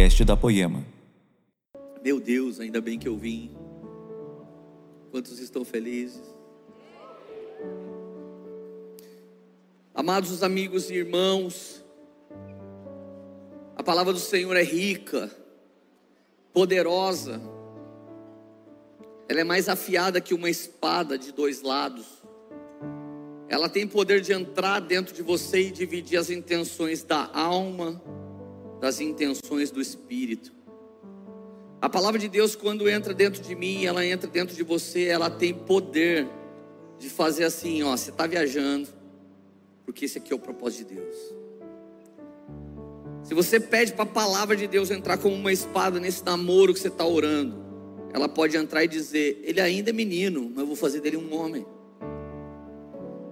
podcast da Poema. Meu Deus, ainda bem que eu vim. Quantos estão felizes? Amados amigos e irmãos, a palavra do Senhor é rica, poderosa, ela é mais afiada que uma espada de dois lados. Ela tem poder de entrar dentro de você e dividir as intenções da alma das intenções do espírito. A palavra de Deus, quando entra dentro de mim, ela entra dentro de você, ela tem poder de fazer assim: ó, você está viajando, porque esse aqui é o propósito de Deus. Se você pede para a palavra de Deus entrar como uma espada nesse namoro que você está orando, ela pode entrar e dizer: Ele ainda é menino, mas eu vou fazer dele um homem.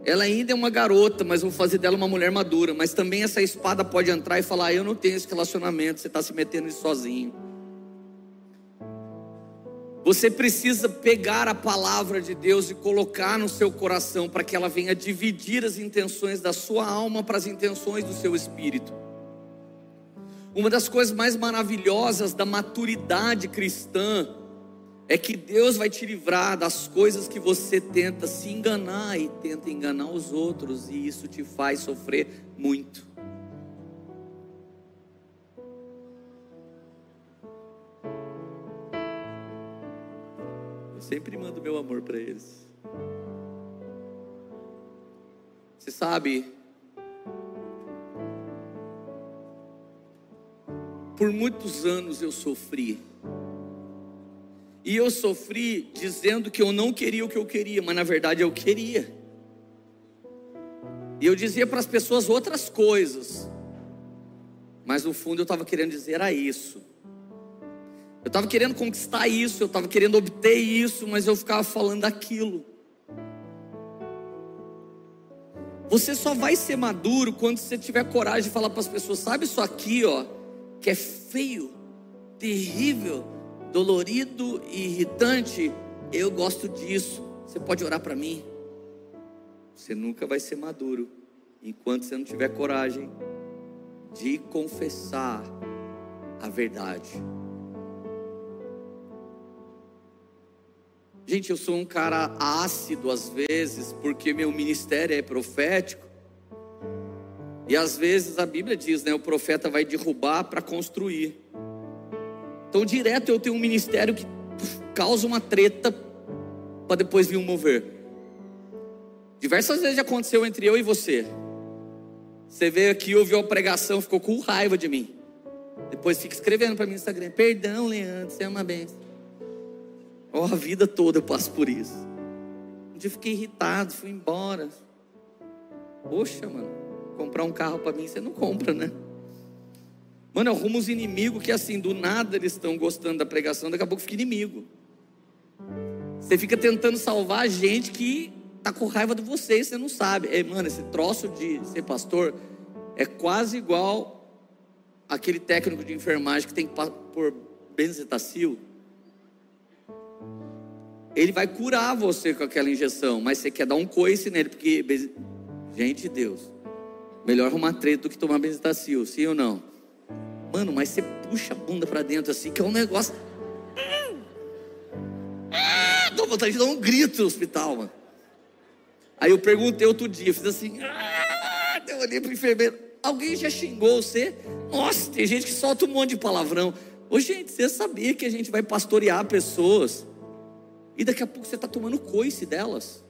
Ela ainda é uma garota, mas vou fazer dela uma mulher madura. Mas também essa espada pode entrar e falar: Eu não tenho esse relacionamento, você está se metendo nisso sozinho. Você precisa pegar a palavra de Deus e colocar no seu coração para que ela venha dividir as intenções da sua alma para as intenções do seu espírito. Uma das coisas mais maravilhosas da maturidade cristã é que Deus vai te livrar das coisas que você tenta se enganar e tenta enganar os outros, e isso te faz sofrer muito. Eu sempre mando meu amor para eles. Você sabe, por muitos anos eu sofri e eu sofri dizendo que eu não queria o que eu queria, mas na verdade eu queria. E eu dizia para as pessoas outras coisas, mas no fundo eu estava querendo dizer era isso. Eu estava querendo conquistar isso, eu estava querendo obter isso, mas eu ficava falando aquilo. Você só vai ser maduro quando você tiver coragem de falar para as pessoas: sabe isso aqui, ó, que é feio, terrível dolorido e irritante, eu gosto disso. Você pode orar para mim? Você nunca vai ser maduro enquanto você não tiver coragem de confessar a verdade. Gente, eu sou um cara ácido às vezes, porque meu ministério é profético. E às vezes a Bíblia diz, né, o profeta vai derrubar para construir. Então, direto eu tenho um ministério que causa uma treta para depois vir um mover. Diversas vezes já aconteceu entre eu e você. Você veio aqui, ouviu a pregação, ficou com raiva de mim. Depois fica escrevendo para mim no Instagram: Perdão, Leandro, você é uma benção. Oh, a vida toda eu passo por isso. Um dia eu fiquei irritado, fui embora. Poxa, mano, comprar um carro para mim você não compra, né? Mano, arruma os inimigos que assim, do nada eles estão gostando da pregação, daqui a pouco fica inimigo. Você fica tentando salvar a gente que tá com raiva de você e você não sabe. É, mano, esse troço de ser pastor é quase igual aquele técnico de enfermagem que tem que pôr benzetacil. Ele vai curar você com aquela injeção, mas você quer dar um coice nele, porque, gente de Deus, melhor arrumar treta do que tomar benzetacil, sim ou não? Mano, mas você puxa a bunda para dentro assim, que é um negócio. Ah, dá vontade de dar um grito no hospital, mano. Aí eu perguntei outro dia, fiz assim. Ah, eu olhei pro enfermeiro. Alguém já xingou você? Nossa, tem gente que solta um monte de palavrão. Ô, gente, você sabia que a gente vai pastorear pessoas? E daqui a pouco você está tomando coice delas.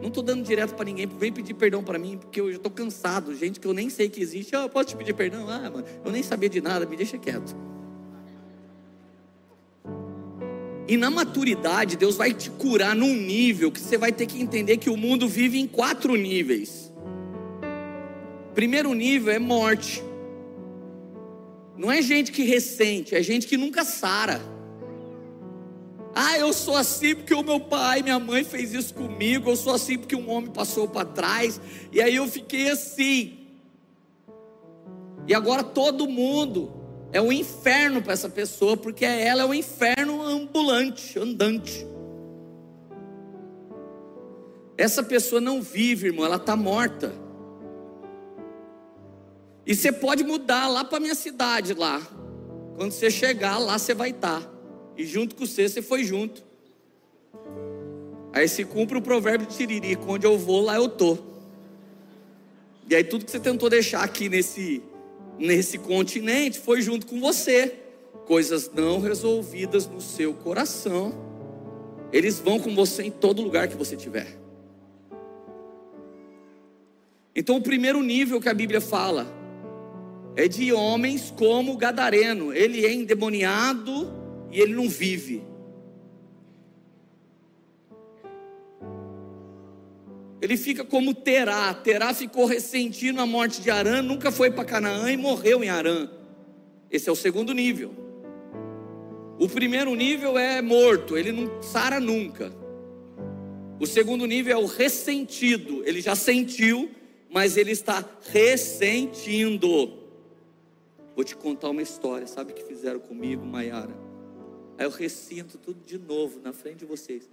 Não estou dando direto para ninguém, vem pedir perdão para mim, porque eu já estou cansado. Gente que eu nem sei que existe. Ah, posso te pedir perdão? Ah, mano, eu nem sabia de nada, me deixa quieto. E na maturidade, Deus vai te curar num nível que você vai ter que entender que o mundo vive em quatro níveis. Primeiro nível é morte. Não é gente que ressente, é gente que nunca sara. Ah, eu sou assim porque o meu pai, minha mãe fez isso comigo. Eu sou assim porque um homem passou para trás. E aí eu fiquei assim. E agora todo mundo é um inferno para essa pessoa, porque ela é um inferno ambulante, andante. Essa pessoa não vive, irmão, ela está morta. E você pode mudar lá para minha cidade lá. Quando você chegar, lá você vai estar. E junto com você, você foi junto. Aí se cumpre o provérbio de Tiririco: onde eu vou, lá eu tô. E aí tudo que você tentou deixar aqui nesse, nesse continente foi junto com você. Coisas não resolvidas no seu coração. Eles vão com você em todo lugar que você tiver. Então, o primeiro nível que a Bíblia fala é de homens como o gadareno. Ele é endemoniado e ele não vive. Ele fica como Terá. Terá ficou ressentindo a morte de Arã, nunca foi para Canaã e morreu em Arã. Esse é o segundo nível. O primeiro nível é morto, ele não sara nunca. O segundo nível é o ressentido, ele já sentiu, mas ele está ressentindo. Vou te contar uma história, sabe o que fizeram comigo, Maiara? Aí eu ressinto tudo de novo na frente de vocês.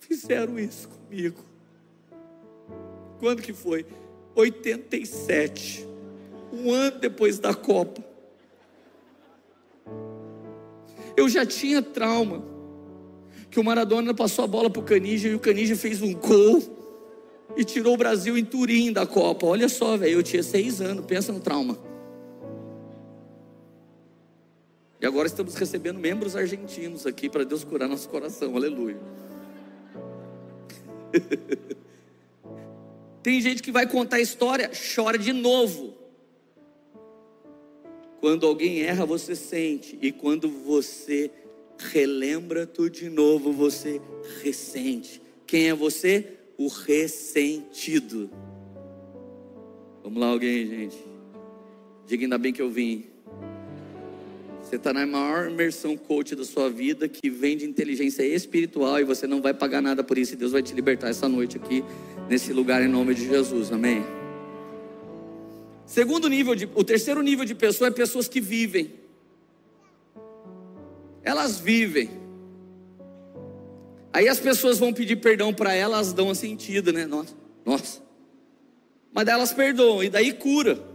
Fizeram isso comigo. Quando que foi? 87. Um ano depois da Copa. Eu já tinha trauma. Que o Maradona passou a bola para o Canija e o Canija fez um gol e tirou o Brasil em Turim da Copa. Olha só, velho, eu tinha seis anos, pensa no trauma. E agora estamos recebendo membros argentinos aqui para Deus curar nosso coração, aleluia. Tem gente que vai contar a história, chora de novo. Quando alguém erra, você sente, e quando você relembra tudo de novo, você ressente. Quem é você? O ressentido. Vamos lá, alguém, gente. Diga ainda bem que eu vim. Você está na maior imersão coach da sua vida, que vem de inteligência espiritual e você não vai pagar nada por isso. E Deus vai te libertar essa noite aqui, nesse lugar, em nome de Jesus. Amém. Segundo nível, de, o terceiro nível de pessoa é pessoas que vivem. Elas vivem. Aí as pessoas vão pedir perdão para elas, dão uma sentida, né? Nossa, nossa. Mas daí elas perdoam e daí cura.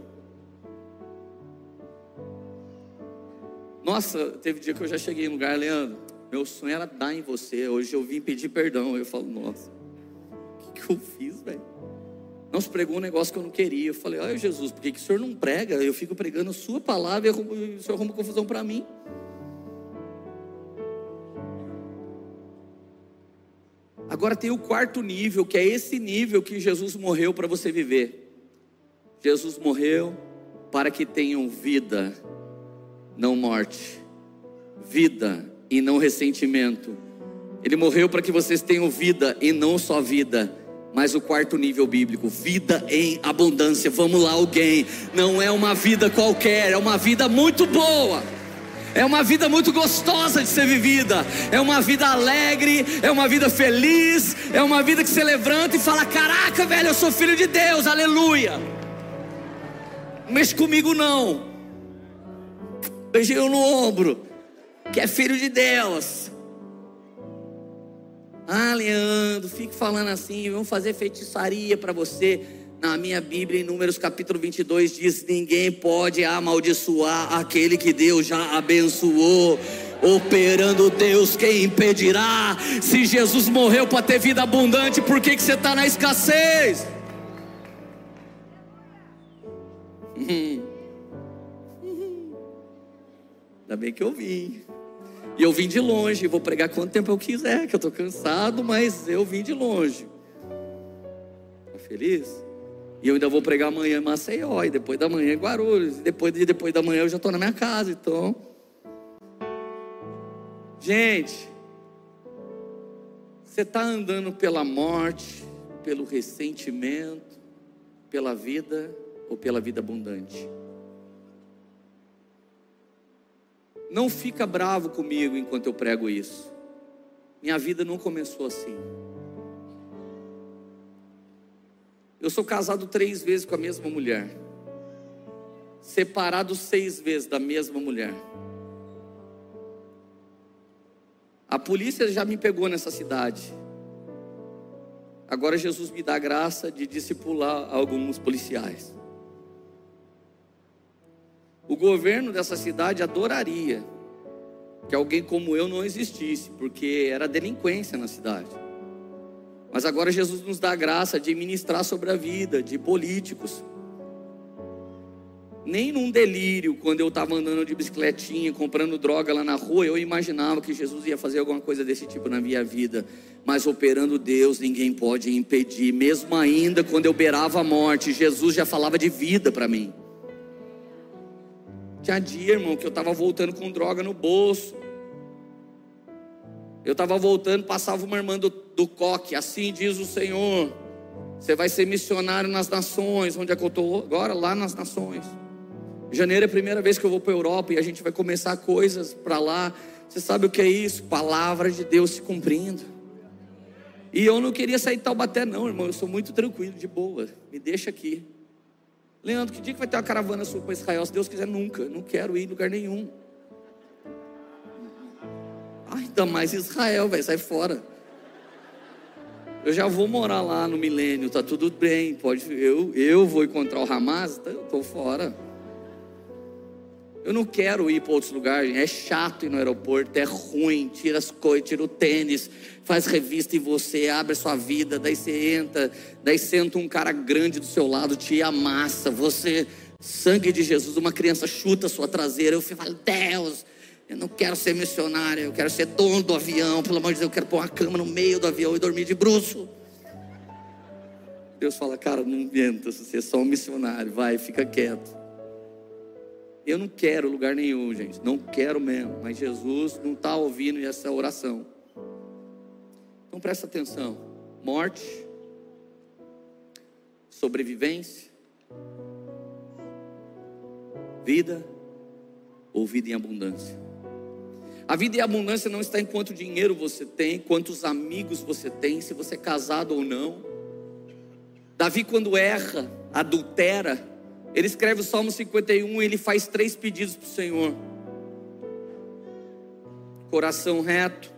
Nossa, teve dia que eu já cheguei em lugar, Leandro. Meu sonho era dar em você. Hoje eu vim pedir perdão. Eu falo, nossa, o que, que eu fiz, velho? Não pregou um negócio que eu não queria. Eu falei, olha Jesus, por que, que o senhor não prega? Eu fico pregando a sua palavra e o senhor arruma confusão para mim. Agora tem o quarto nível, que é esse nível que Jesus morreu para você viver. Jesus morreu para que tenham vida não morte, vida e não ressentimento. Ele morreu para que vocês tenham vida e não só vida, mas o quarto nível bíblico, vida em abundância. Vamos lá, alguém. Não é uma vida qualquer, é uma vida muito boa. É uma vida muito gostosa de ser vivida. É uma vida alegre, é uma vida feliz, é uma vida que você levanta e fala: "Caraca, velho, eu sou filho de Deus. Aleluia." Mexe comigo não. Beijinho no ombro, que é filho de Deus. Ah, Leandro, fique falando assim, vamos fazer feitiçaria para você. Na minha Bíblia, em Números capítulo 22, diz: Ninguém pode amaldiçoar aquele que Deus já abençoou. Operando Deus, quem impedirá? Se Jesus morreu para ter vida abundante, por que, que você está na escassez? Hum. Ainda bem que eu vim. E eu vim de longe, vou pregar quanto tempo eu quiser, que eu estou cansado, mas eu vim de longe. Está feliz? E eu ainda vou pregar amanhã em Maceió, e depois da manhã em Guarulhos, e depois, de, depois da manhã eu já estou na minha casa, então. Gente, você está andando pela morte, pelo ressentimento, pela vida ou pela vida abundante? Não fica bravo comigo enquanto eu prego isso. Minha vida não começou assim. Eu sou casado três vezes com a mesma mulher, separado seis vezes da mesma mulher. A polícia já me pegou nessa cidade. Agora Jesus me dá a graça de discipular alguns policiais. O governo dessa cidade adoraria que alguém como eu não existisse, porque era delinquência na cidade. Mas agora Jesus nos dá a graça de ministrar sobre a vida de políticos. Nem num delírio, quando eu estava andando de bicicletinha, comprando droga lá na rua, eu imaginava que Jesus ia fazer alguma coisa desse tipo na minha vida. Mas operando Deus, ninguém pode impedir. Mesmo ainda quando eu beirava a morte, Jesus já falava de vida para mim. Tinha dia, irmão, que eu estava voltando com droga no bolso. Eu estava voltando, passava uma irmã do, do coque, assim diz o Senhor. Você vai ser missionário nas nações. Onde é que eu estou agora? Lá nas nações. Janeiro é a primeira vez que eu vou para a Europa e a gente vai começar coisas para lá. Você sabe o que é isso? Palavra de Deus se cumprindo. E eu não queria sair de Taubaté, não, irmão. Eu sou muito tranquilo, de boa. Me deixa aqui. Leandro, que dia que vai ter uma caravana sua para Israel? Se Deus quiser, nunca. Não quero ir em lugar nenhum. ainda mais Israel, vai sai fora. Eu já vou morar lá no milênio, tá tudo bem. Pode, eu, eu vou encontrar o Hamas, tá, eu tô fora. Eu não quero ir para outros lugares. É chato ir no aeroporto, é ruim. Tira as coisas, tira o tênis, faz revista em você, abre a sua vida. Daí você entra, daí senta um cara grande do seu lado, te amassa. Você, sangue de Jesus, uma criança chuta a sua traseira. Eu falo, Deus, eu não quero ser missionário, eu quero ser dono do avião. Pelo amor de Deus, eu quero pôr uma cama no meio do avião e dormir de bruxo. Deus fala, cara, não inventa, você é só um missionário, vai, fica quieto. Eu não quero lugar nenhum, gente. Não quero mesmo. Mas Jesus não está ouvindo essa oração. Então presta atenção: morte, sobrevivência, vida ou vida em abundância. A vida em abundância não está em quanto dinheiro você tem, quantos amigos você tem, se você é casado ou não. Davi, quando erra, adultera, ele escreve o Salmo 51 e ele faz três pedidos para o Senhor: coração reto,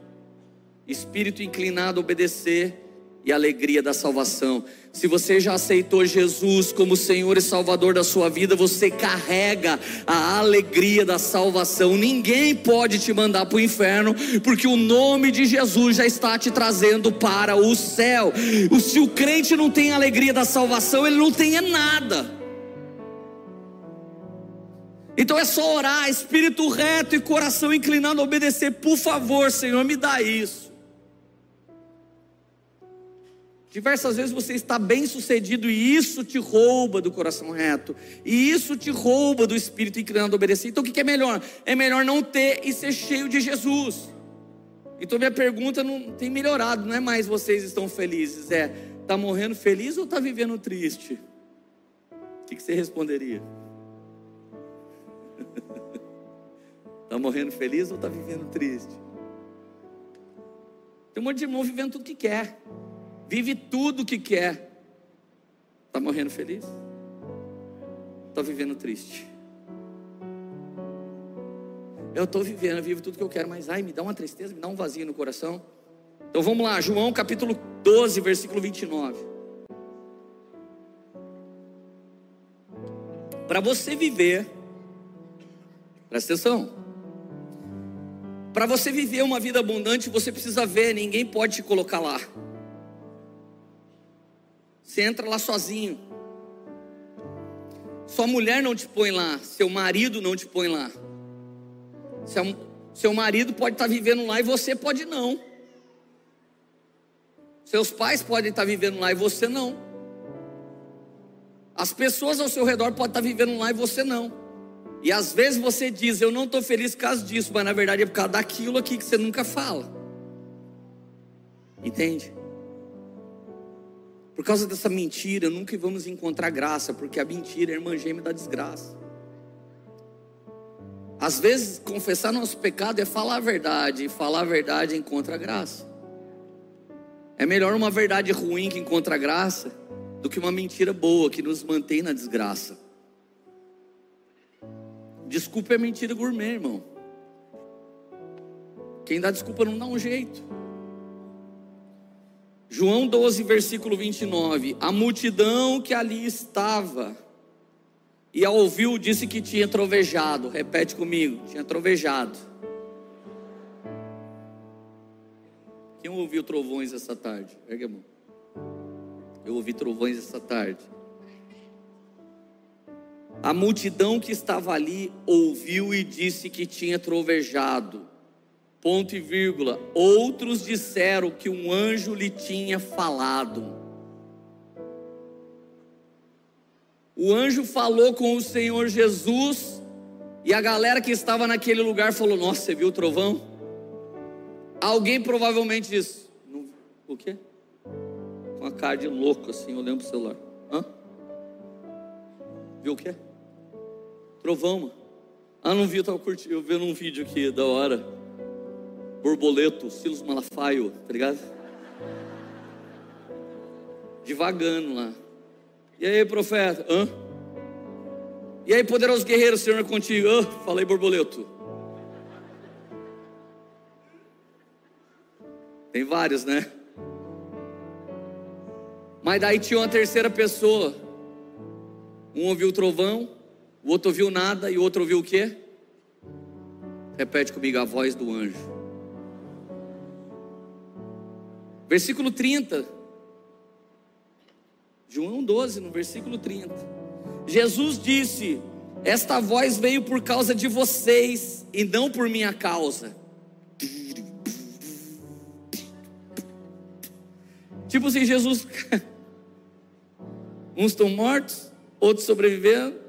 espírito inclinado a obedecer e alegria da salvação. Se você já aceitou Jesus como Senhor e Salvador da sua vida, você carrega a alegria da salvação. Ninguém pode te mandar para o inferno, porque o nome de Jesus já está te trazendo para o céu. Se o crente não tem a alegria da salvação, ele não tem nada. Então é só orar, espírito reto e coração inclinado a obedecer. Por favor, Senhor, me dá isso. Diversas vezes você está bem sucedido e isso te rouba do coração reto, e isso te rouba do espírito inclinado a obedecer. Então o que é melhor? É melhor não ter e ser cheio de Jesus. Então minha pergunta não tem melhorado, não é mais vocês estão felizes, é está morrendo feliz ou está vivendo triste? O que você responderia? Está morrendo feliz ou está vivendo triste? Tem um monte de irmão vivendo tudo que quer. Vive tudo que quer. Está morrendo feliz? Está vivendo triste? Eu estou vivendo, eu vivo tudo que eu quero, mas ai, me dá uma tristeza, me dá um vazio no coração. Então vamos lá, João capítulo 12, versículo 29. Para você viver, presta atenção, para você viver uma vida abundante, você precisa ver, ninguém pode te colocar lá. Você entra lá sozinho. Sua mulher não te põe lá, seu marido não te põe lá. Seu, seu marido pode estar vivendo lá e você pode não. Seus pais podem estar vivendo lá e você não. As pessoas ao seu redor podem estar vivendo lá e você não. E às vezes você diz, eu não estou feliz por causa disso, mas na verdade é por causa daquilo aqui que você nunca fala. Entende? Por causa dessa mentira, nunca vamos encontrar graça, porque a mentira é a irmã gêmea da desgraça. Às vezes, confessar nosso pecado é falar a verdade, e falar a verdade encontra graça. É melhor uma verdade ruim que encontra graça do que uma mentira boa que nos mantém na desgraça. Desculpa é mentira gourmet, irmão. Quem dá desculpa não dá um jeito. João 12, versículo 29. A multidão que ali estava e ao ouviu disse que tinha trovejado. Repete comigo, tinha trovejado. Quem ouviu trovões essa tarde? Pega a mão. Eu ouvi trovões essa tarde. A multidão que estava ali ouviu e disse que tinha trovejado. Ponto e vírgula. Outros disseram que um anjo lhe tinha falado. O anjo falou com o Senhor Jesus e a galera que estava naquele lugar falou: Nossa, você viu o trovão? Alguém provavelmente disse: O quê? Com a cara de louco assim, olhando para o celular. Hã? Viu o quê? Trovão, mano. Ah, não vi, eu tava curtindo, eu vendo um vídeo aqui da hora. Borboleto, Silas Malafaio, tá ligado? Devagando lá. E aí, profeta? Hã? E aí, poderoso guerreiro, Senhor é contigo. Hã? Falei, borboleto. Tem vários, né? Mas daí tinha uma terceira pessoa. Um ouviu o trovão, o outro ouviu nada e o outro ouviu o quê? Repete comigo a voz do anjo. Versículo 30. João 12, no versículo 30. Jesus disse: Esta voz veio por causa de vocês e não por minha causa. Tipo assim, Jesus. Uns estão mortos, outros sobrevivendo,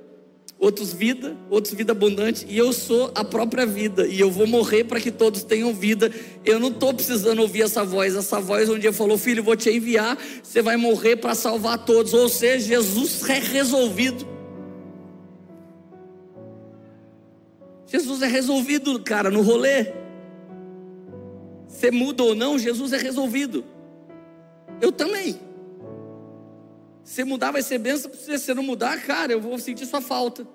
outros vida, outros vida abundante, e eu sou a própria vida, e eu vou morrer para que todos tenham vida. Eu não estou precisando ouvir essa voz. Essa voz um dia falou: Filho, vou te enviar, você vai morrer para salvar todos. Ou seja, Jesus é resolvido. Jesus é resolvido, cara, no rolê. Você muda ou não, Jesus é resolvido. Eu também. Se mudar vai ser benção, se você não mudar, cara, eu vou sentir sua falta.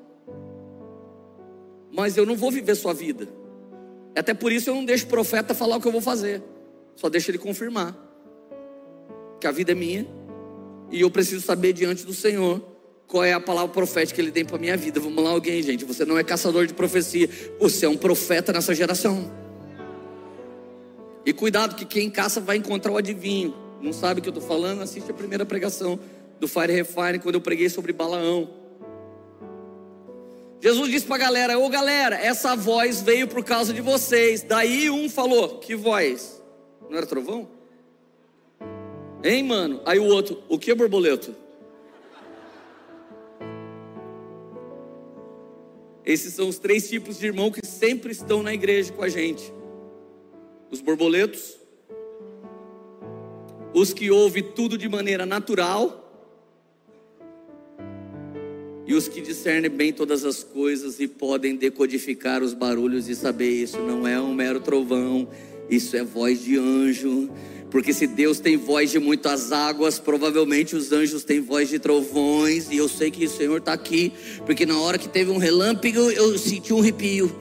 Mas eu não vou viver sua vida. Até por isso eu não deixo o profeta falar o que eu vou fazer. Só deixo ele confirmar. Que a vida é minha. E eu preciso saber diante do Senhor qual é a palavra profética que ele tem para minha vida. Vamos lá, alguém, gente. Você não é caçador de profecia. Você é um profeta nessa geração. E cuidado que quem caça vai encontrar o adivinho. Não sabe o que eu estou falando? Assiste a primeira pregação do Fire Refine, quando eu preguei sobre Balaão. Jesus disse para a galera: Ô galera, essa voz veio por causa de vocês. Daí um falou: Que voz? Não era trovão? Hein, mano? Aí o outro: O que é borboleto? Esses são os três tipos de irmão que sempre estão na igreja com a gente: os borboletos, os que ouvem tudo de maneira natural e os que discernem bem todas as coisas e podem decodificar os barulhos e saber isso não é um mero trovão, isso é voz de anjo. Porque se Deus tem voz de muitas águas, provavelmente os anjos têm voz de trovões, e eu sei que o Senhor está aqui, porque na hora que teve um relâmpago, eu senti um arrepio.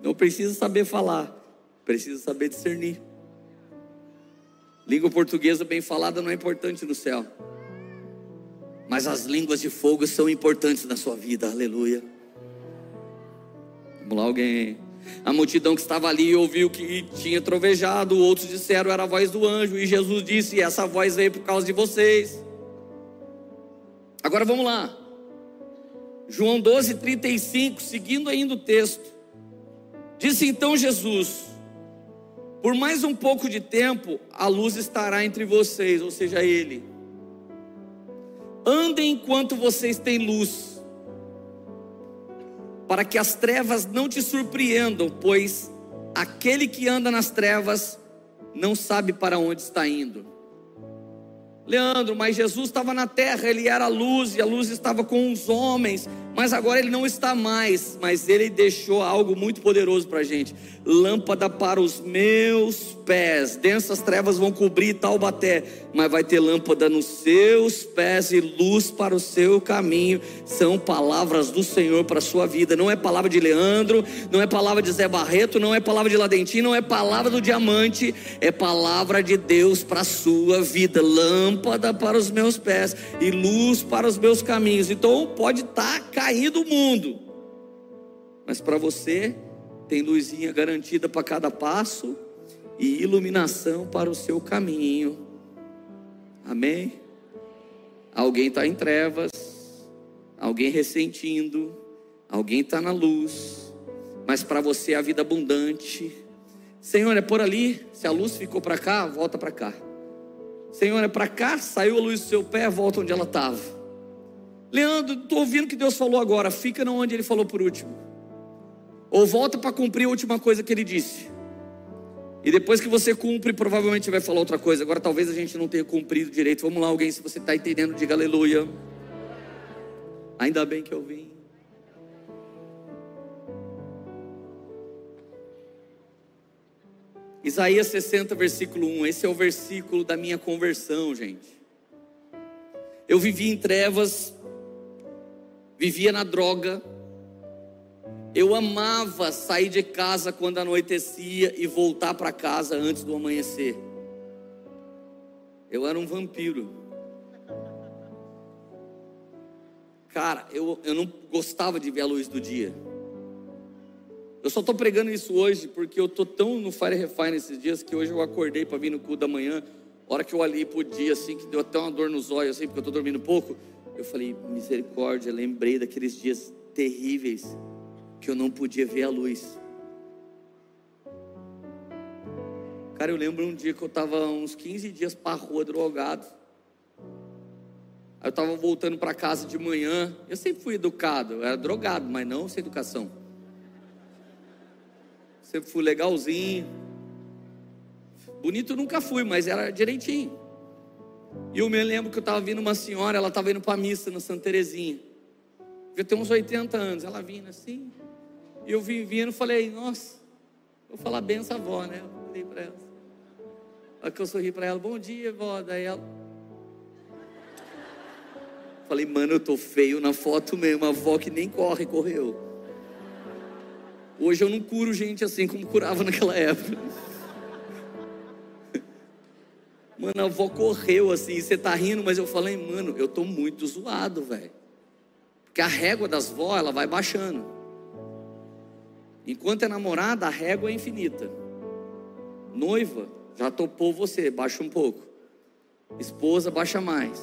Não precisa saber falar, precisa saber discernir. Língua portuguesa bem falada não é importante no céu. Mas as línguas de fogo são importantes na sua vida, aleluia. Vamos lá, alguém. A multidão que estava ali ouviu que tinha trovejado, outros disseram era a voz do anjo, e Jesus disse: Essa voz veio por causa de vocês. Agora vamos lá. João 12, 35, seguindo ainda o texto. Disse então Jesus: Por mais um pouco de tempo, a luz estará entre vocês, ou seja, Ele Andem enquanto vocês têm luz, para que as trevas não te surpreendam, pois aquele que anda nas trevas não sabe para onde está indo. Leandro, mas Jesus estava na terra, ele era a luz, e a luz estava com os homens, mas agora ele não está mais, mas ele deixou algo muito poderoso para a gente: lâmpada para os meus pés. Densas trevas vão cobrir Taubaté, mas vai ter lâmpada nos seus pés e luz para o seu caminho. São palavras do Senhor para a sua vida. Não é palavra de Leandro, não é palavra de Zé Barreto, não é palavra de Ladentim, não é palavra do diamante, é palavra de Deus para a sua vida. Lâmpada para os meus pés e luz para os meus caminhos. Então pode estar tá caído o mundo, mas para você tem luzinha garantida para cada passo e iluminação para o seu caminho. Amém? Alguém está em trevas, alguém ressentindo, alguém está na luz, mas para você é a vida abundante. Senhor, é por ali, se a luz ficou para cá, volta para cá. Senhor, é para cá, saiu a luz do seu pé, volta onde ela estava. Leandro, estou ouvindo o que Deus falou agora, fica onde ele falou por último. Ou volta para cumprir a última coisa que ele disse. E depois que você cumpre, provavelmente vai falar outra coisa. Agora talvez a gente não tenha cumprido direito. Vamos lá, alguém, se você está entendendo, diga aleluia. Ainda bem que eu vim. Isaías 60, versículo 1. Esse é o versículo da minha conversão, gente. Eu vivi em trevas vivia na droga. Eu amava sair de casa quando anoitecia e voltar para casa antes do amanhecer. Eu era um vampiro. Cara, eu, eu não gostava de ver a luz do dia. Eu só estou pregando isso hoje porque eu estou tão no Fire Refine nesses dias que hoje eu acordei para vir no cu da manhã. hora que eu olhei pro dia assim, que deu até uma dor nos olhos, assim, porque eu estou dormindo pouco. Eu falei, misericórdia, lembrei daqueles dias terríveis que eu não podia ver a luz. Cara, eu lembro um dia que eu estava uns 15 dias para a rua drogado. Aí eu estava voltando para casa de manhã. Eu sempre fui educado, eu era drogado, mas não sem educação. Sempre fui legalzinho. Bonito nunca fui, mas era direitinho. E eu me lembro que eu estava vindo uma senhora, ela estava indo para a missa na Santa Terezinha. Devia ter uns 80 anos. Ela vindo assim. E eu vim vindo e falei, nossa, vou falar essa avó, né? Eu falei para ela. Aí que eu sorri para ela, bom dia, vó. Daí ela. Falei, mano, eu tô feio na foto mesmo. A avó que nem corre, correu. Hoje eu não curo gente assim como curava naquela época. Mano, a avó correu assim, você tá rindo, mas eu falei, mano, eu tô muito zoado, velho. Porque a régua das vó, ela vai baixando. Enquanto é namorada, a régua é infinita. Noiva, já topou você, baixa um pouco. Esposa, baixa mais.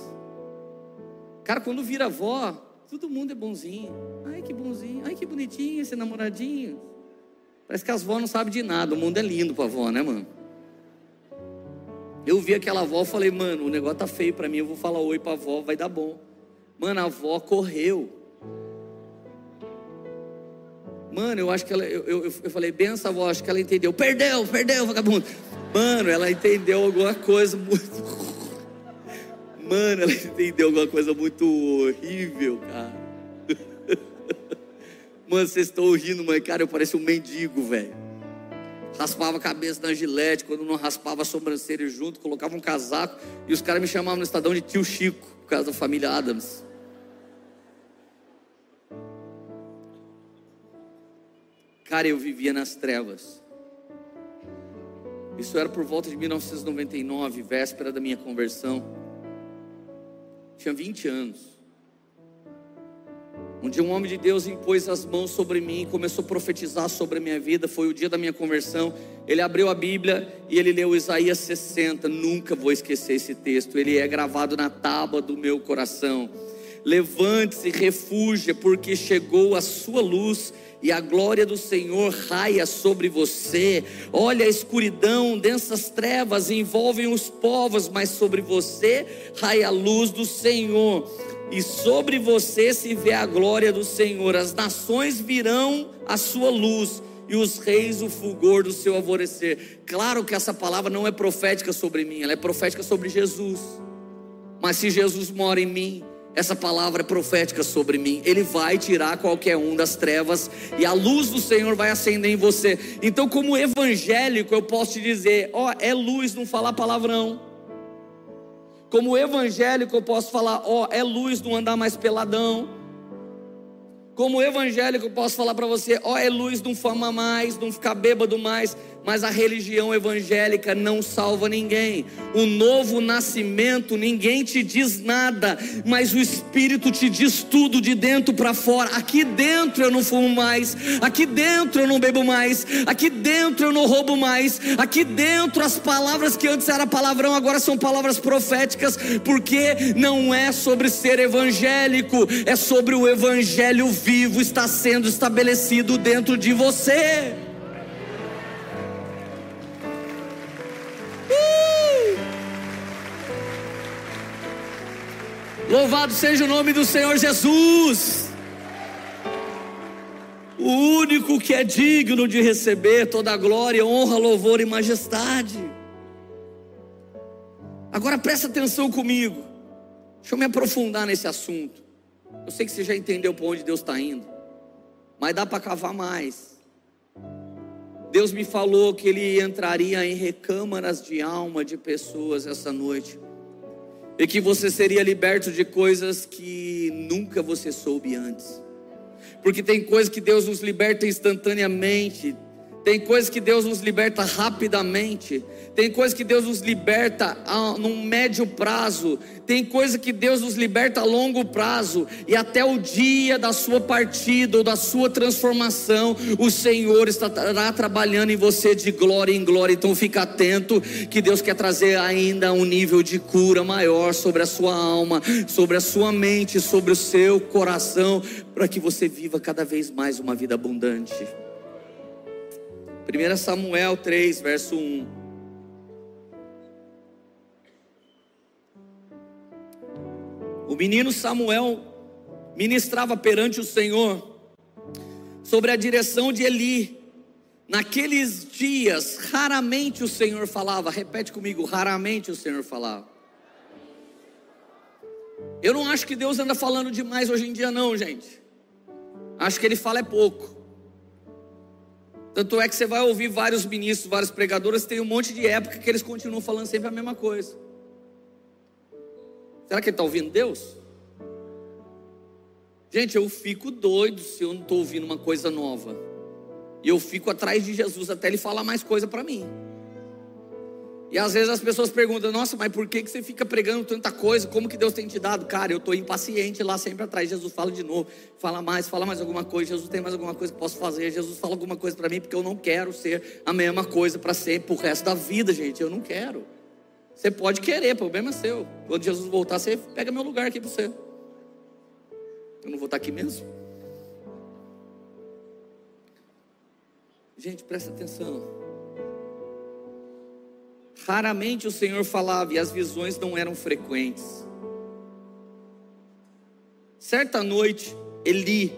Cara, quando vira avó, todo mundo é bonzinho. Ai, que bonzinho. Ai, que bonitinho esse namoradinho. Parece que as vó não sabem de nada. O mundo é lindo pra avó, né, mano? Eu vi aquela avó, falei, mano, o negócio tá feio para mim, eu vou falar oi pra avó, vai dar bom. Mano, a avó correu. Mano, eu acho que ela, eu, eu, eu falei, benção, avó, acho que ela entendeu. Perdeu, perdeu, vagabundo. Mano, ela entendeu alguma coisa muito. Mano, ela entendeu alguma coisa muito horrível, cara. Mano, vocês estão rindo, mas, cara, eu pareço um mendigo, velho raspava a cabeça na gilete, quando não raspava a sobrancelha junto, colocava um casaco, e os caras me chamavam no estadão de tio Chico, por causa da família Adams. Cara, eu vivia nas trevas. Isso era por volta de 1999, véspera da minha conversão. Tinha 20 anos. Um dia um homem de Deus impôs as mãos sobre mim e começou a profetizar sobre a minha vida. Foi o dia da minha conversão. Ele abriu a Bíblia e ele leu Isaías 60. Nunca vou esquecer esse texto. Ele é gravado na tábua do meu coração. Levante-se, refúgia, porque chegou a sua luz e a glória do Senhor raia sobre você. Olha a escuridão, densas trevas envolvem os povos, mas sobre você raia a luz do Senhor e sobre você se vê a glória do Senhor. As nações virão a sua luz e os reis o fulgor do seu alvorecer. Claro que essa palavra não é profética sobre mim, ela é profética sobre Jesus. Mas se Jesus mora em mim, Essa palavra é profética sobre mim. Ele vai tirar qualquer um das trevas e a luz do Senhor vai acender em você. Então, como evangélico, eu posso te dizer: ó, é luz não falar palavrão. Como evangélico, eu posso falar: ó, é luz não andar mais peladão. Como evangélico, eu posso falar para você: ó, é luz não fama mais, não ficar bêbado mais mas a religião evangélica não salva ninguém. O novo nascimento, ninguém te diz nada, mas o Espírito te diz tudo de dentro para fora. Aqui dentro eu não fumo mais, aqui dentro eu não bebo mais, aqui dentro eu não roubo mais, aqui dentro as palavras que antes era palavrão agora são palavras proféticas, porque não é sobre ser evangélico, é sobre o evangelho vivo está sendo estabelecido dentro de você. Louvado seja o nome do Senhor Jesus. O único que é digno de receber toda a glória, honra, louvor e majestade. Agora presta atenção comigo. Deixa eu me aprofundar nesse assunto. Eu sei que você já entendeu para onde Deus está indo, mas dá para cavar mais. Deus me falou que Ele entraria em recâmaras de alma de pessoas essa noite e que você seria liberto de coisas que nunca você soube antes. Porque tem coisas que Deus nos liberta instantaneamente, tem coisas que Deus nos liberta rapidamente, tem coisas que Deus nos liberta a, num médio prazo, tem coisa que Deus nos liberta a longo prazo, e até o dia da sua partida ou da sua transformação, o Senhor estará trabalhando em você de glória em glória. Então fica atento que Deus quer trazer ainda um nível de cura maior sobre a sua alma, sobre a sua mente, sobre o seu coração, para que você viva cada vez mais uma vida abundante. 1 Samuel 3, verso 1. O menino Samuel ministrava perante o Senhor sobre a direção de Eli. Naqueles dias, raramente o Senhor falava, repete comigo, raramente o Senhor falava. Eu não acho que Deus anda falando demais hoje em dia, não, gente. Acho que Ele fala é pouco. Tanto é que você vai ouvir vários ministros, vários pregadores, tem um monte de época que eles continuam falando sempre a mesma coisa. Será que ele está ouvindo Deus? Gente, eu fico doido se eu não estou ouvindo uma coisa nova. E eu fico atrás de Jesus até ele falar mais coisa para mim. E às vezes as pessoas perguntam: Nossa, mas por que, que você fica pregando tanta coisa? Como que Deus tem te dado? Cara, eu estou impaciente lá sempre atrás. Jesus fala de novo, fala mais, fala mais alguma coisa. Jesus tem mais alguma coisa que posso fazer. Jesus fala alguma coisa para mim, porque eu não quero ser a mesma coisa para sempre, o resto da vida, gente. Eu não quero. Você pode querer, problema é seu. Quando Jesus voltar, você pega meu lugar aqui para você. Eu não vou estar aqui mesmo. Gente, presta atenção. Raramente o Senhor falava e as visões não eram frequentes. Certa noite, Eli,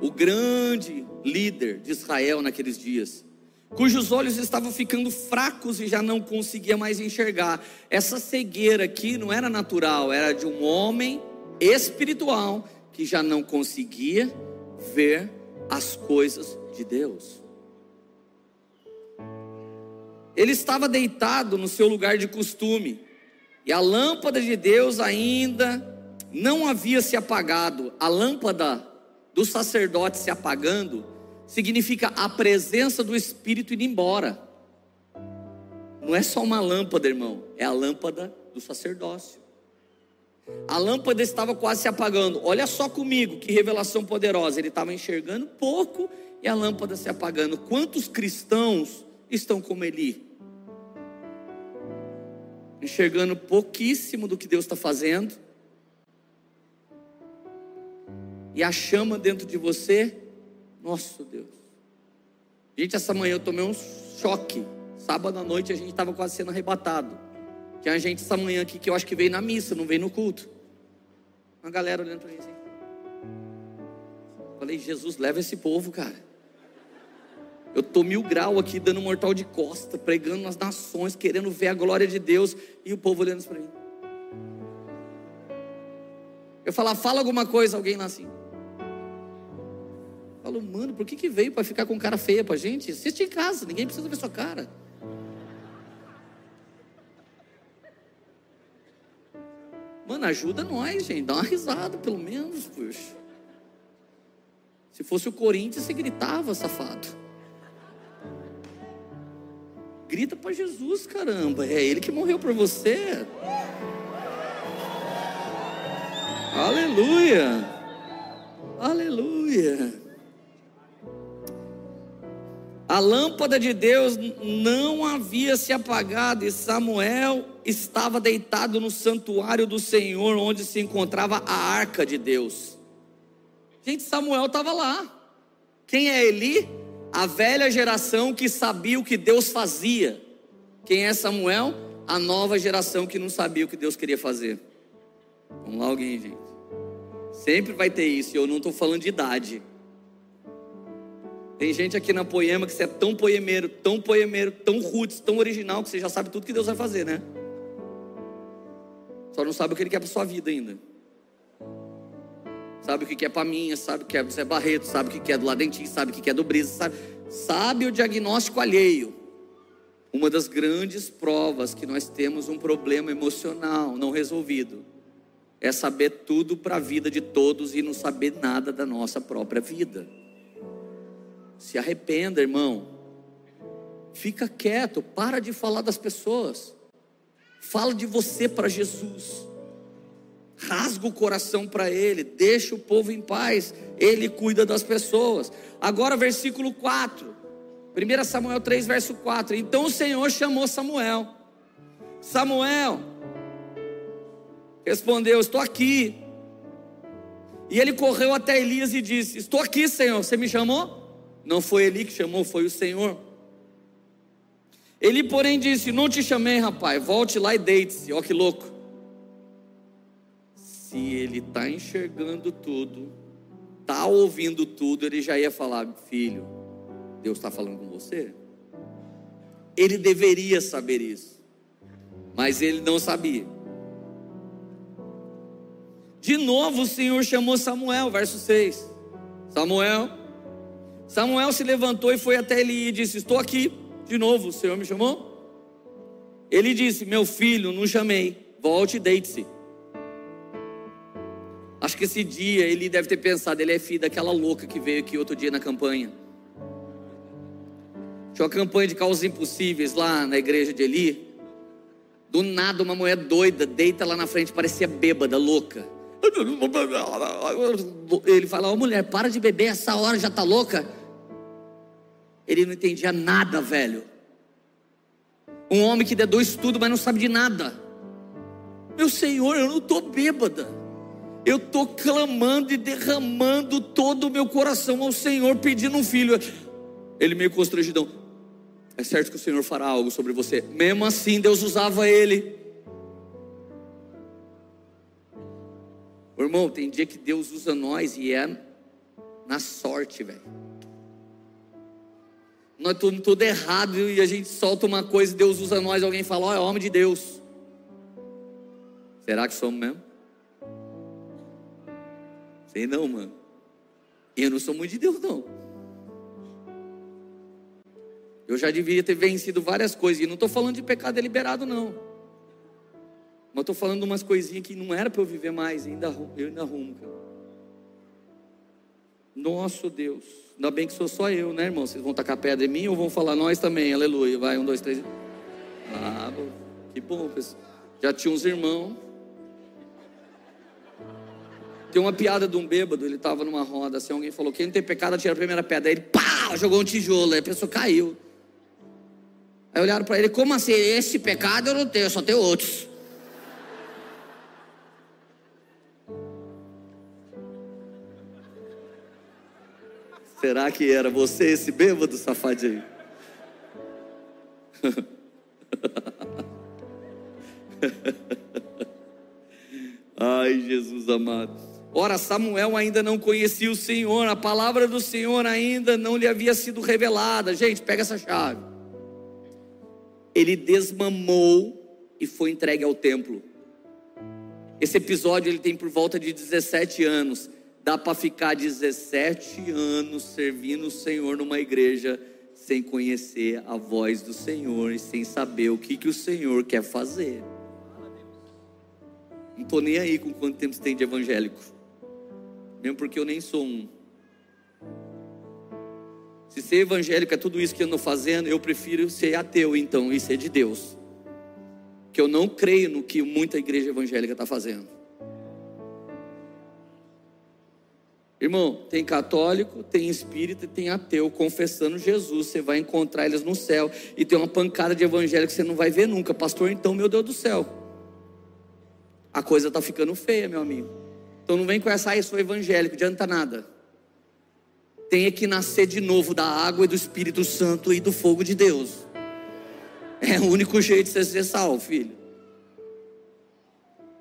o grande líder de Israel naqueles dias, cujos olhos estavam ficando fracos e já não conseguia mais enxergar. Essa cegueira aqui não era natural, era de um homem espiritual que já não conseguia ver as coisas de Deus. Ele estava deitado no seu lugar de costume, e a lâmpada de Deus ainda não havia se apagado. A lâmpada do sacerdote se apagando significa a presença do Espírito indo embora. Não é só uma lâmpada, irmão, é a lâmpada do sacerdócio. A lâmpada estava quase se apagando. Olha só comigo, que revelação poderosa. Ele estava enxergando pouco e a lâmpada se apagando. Quantos cristãos estão como Eli? Enxergando pouquíssimo do que Deus está fazendo. E a chama dentro de você nosso Deus. Gente, essa manhã eu tomei um choque. Sábado à noite a gente estava quase sendo arrebatado. Tinha gente essa manhã aqui que eu acho que veio na missa, não veio no culto. Uma galera olhando para mim assim. Falei, Jesus, leva esse povo, cara. Eu tô mil grau aqui dando mortal de costa, pregando nas nações, querendo ver a glória de Deus, e o povo olhando para mim. Eu falar, fala alguma coisa, alguém lá assim. Falo, mano, por que, que veio para ficar com cara feia pra gente? Assiste em casa, ninguém precisa ver sua cara. Mano, ajuda nós, gente. Dá uma risada, pelo menos, puxa. Se fosse o Corinthians, você gritava, safado. Grita para Jesus, caramba. É Ele que morreu por você. Aleluia. Aleluia. A lâmpada de Deus não havia se apagado e Samuel estava deitado no santuário do Senhor, onde se encontrava a arca de Deus. Gente, Samuel estava lá. Quem é Eli? A velha geração que sabia o que Deus fazia. Quem é Samuel? A nova geração que não sabia o que Deus queria fazer. Vamos lá, alguém, gente. Sempre vai ter isso, e eu não estou falando de idade. Tem gente aqui na Poema que você é tão poemeiro, tão poemeiro, tão roots, tão original, que você já sabe tudo que Deus vai fazer, né? Só não sabe o que Ele quer para sua vida ainda. Sabe o que é mim, sabe o que é do Zé Barreto, sabe o que é do Ladentim, sabe o que é do Brisa, sabe, sabe o diagnóstico alheio. Uma das grandes provas que nós temos um problema emocional não resolvido é saber tudo para a vida de todos e não saber nada da nossa própria vida. Se arrependa, irmão. Fica quieto, para de falar das pessoas. Fala de você para Jesus. Rasga o coração para Ele, deixa o povo em paz, Ele cuida das pessoas. Agora, versículo 4, 1 Samuel 3, verso 4. Então o Senhor chamou Samuel. Samuel respondeu: Estou aqui. E ele correu até Elias e disse: Estou aqui, Senhor, você me chamou? Não foi ele que chamou, foi o Senhor. Ele, porém, disse: Não te chamei, rapaz, volte lá e deite-se. Ó, que louco. Se ele está enxergando tudo, está ouvindo tudo, ele já ia falar: Filho, Deus está falando com você. Ele deveria saber isso, mas ele não sabia. De novo o Senhor chamou Samuel, verso 6. Samuel, Samuel se levantou e foi até Eli e disse: Estou aqui. De novo, o Senhor me chamou? Ele disse: Meu filho, não chamei. Volte e deite-se. Acho que esse dia ele deve ter pensado: ele é filho daquela louca que veio aqui outro dia na campanha. Tinha uma campanha de causas impossíveis lá na igreja de Eli. Do nada, uma mulher doida deita lá na frente, parecia bêbada, louca. Ele fala: Ô oh, mulher, para de beber, essa hora já está louca. Ele não entendia nada, velho. Um homem que dedou estudo, mas não sabe de nada. Meu Senhor, eu não estou bêbada. Eu estou clamando e derramando todo o meu coração ao Senhor, pedindo um filho. Ele meio constrangidão. É certo que o Senhor fará algo sobre você. Mesmo assim, Deus usava ele. Irmão, tem dia que Deus usa nós e é na sorte, velho. Nós estamos tudo errado e a gente solta uma coisa e Deus usa nós. Alguém fala, ó, oh, é homem de Deus. Será que somos mesmo? Sei não, mano. Eu não sou muito de Deus, não. Eu já devia ter vencido várias coisas. E não estou falando de pecado deliberado, não. Mas estou falando de umas coisinhas que não era para eu viver mais. Ainda, eu ainda arrumo, cara. Nosso Deus. Ainda bem que sou só eu, né, irmão? Vocês vão tacar pedra em mim ou vão falar nós também? Aleluia. Vai, um, dois, três. Ah, que bom, pessoal. Já tinha uns irmãos. Tem uma piada de um bêbado, ele estava numa roda, assim, alguém falou, quem não tem pecado, atira a primeira pedra. Aí ele, pá, jogou um tijolo, aí a pessoa caiu. Aí olharam para ele, como assim? Esse pecado eu não tenho, eu só tenho outros. Será que era você esse bêbado safadinho? Ai, Jesus amado. Ora, Samuel ainda não conhecia o Senhor, a palavra do Senhor ainda não lhe havia sido revelada. Gente, pega essa chave. Ele desmamou e foi entregue ao templo. Esse episódio ele tem por volta de 17 anos. Dá para ficar 17 anos servindo o Senhor numa igreja sem conhecer a voz do Senhor e sem saber o que, que o Senhor quer fazer. Não estou nem aí com quanto tempo você tem de evangélico. Mesmo porque eu nem sou um. Se ser evangélico é tudo isso que eu ando fazendo, eu prefiro ser ateu então e ser de Deus. Que eu não creio no que muita igreja evangélica está fazendo. Irmão, tem católico, tem espírita e tem ateu confessando Jesus. Você vai encontrar eles no céu. E tem uma pancada de evangélico que você não vai ver nunca. Pastor, então, meu Deus do céu. A coisa está ficando feia, meu amigo. Então não vem com essa, ah, eu sou evangélico, adianta nada tem que nascer de novo da água e do Espírito Santo e do fogo de Deus. É o único jeito de você ser salvo, filho.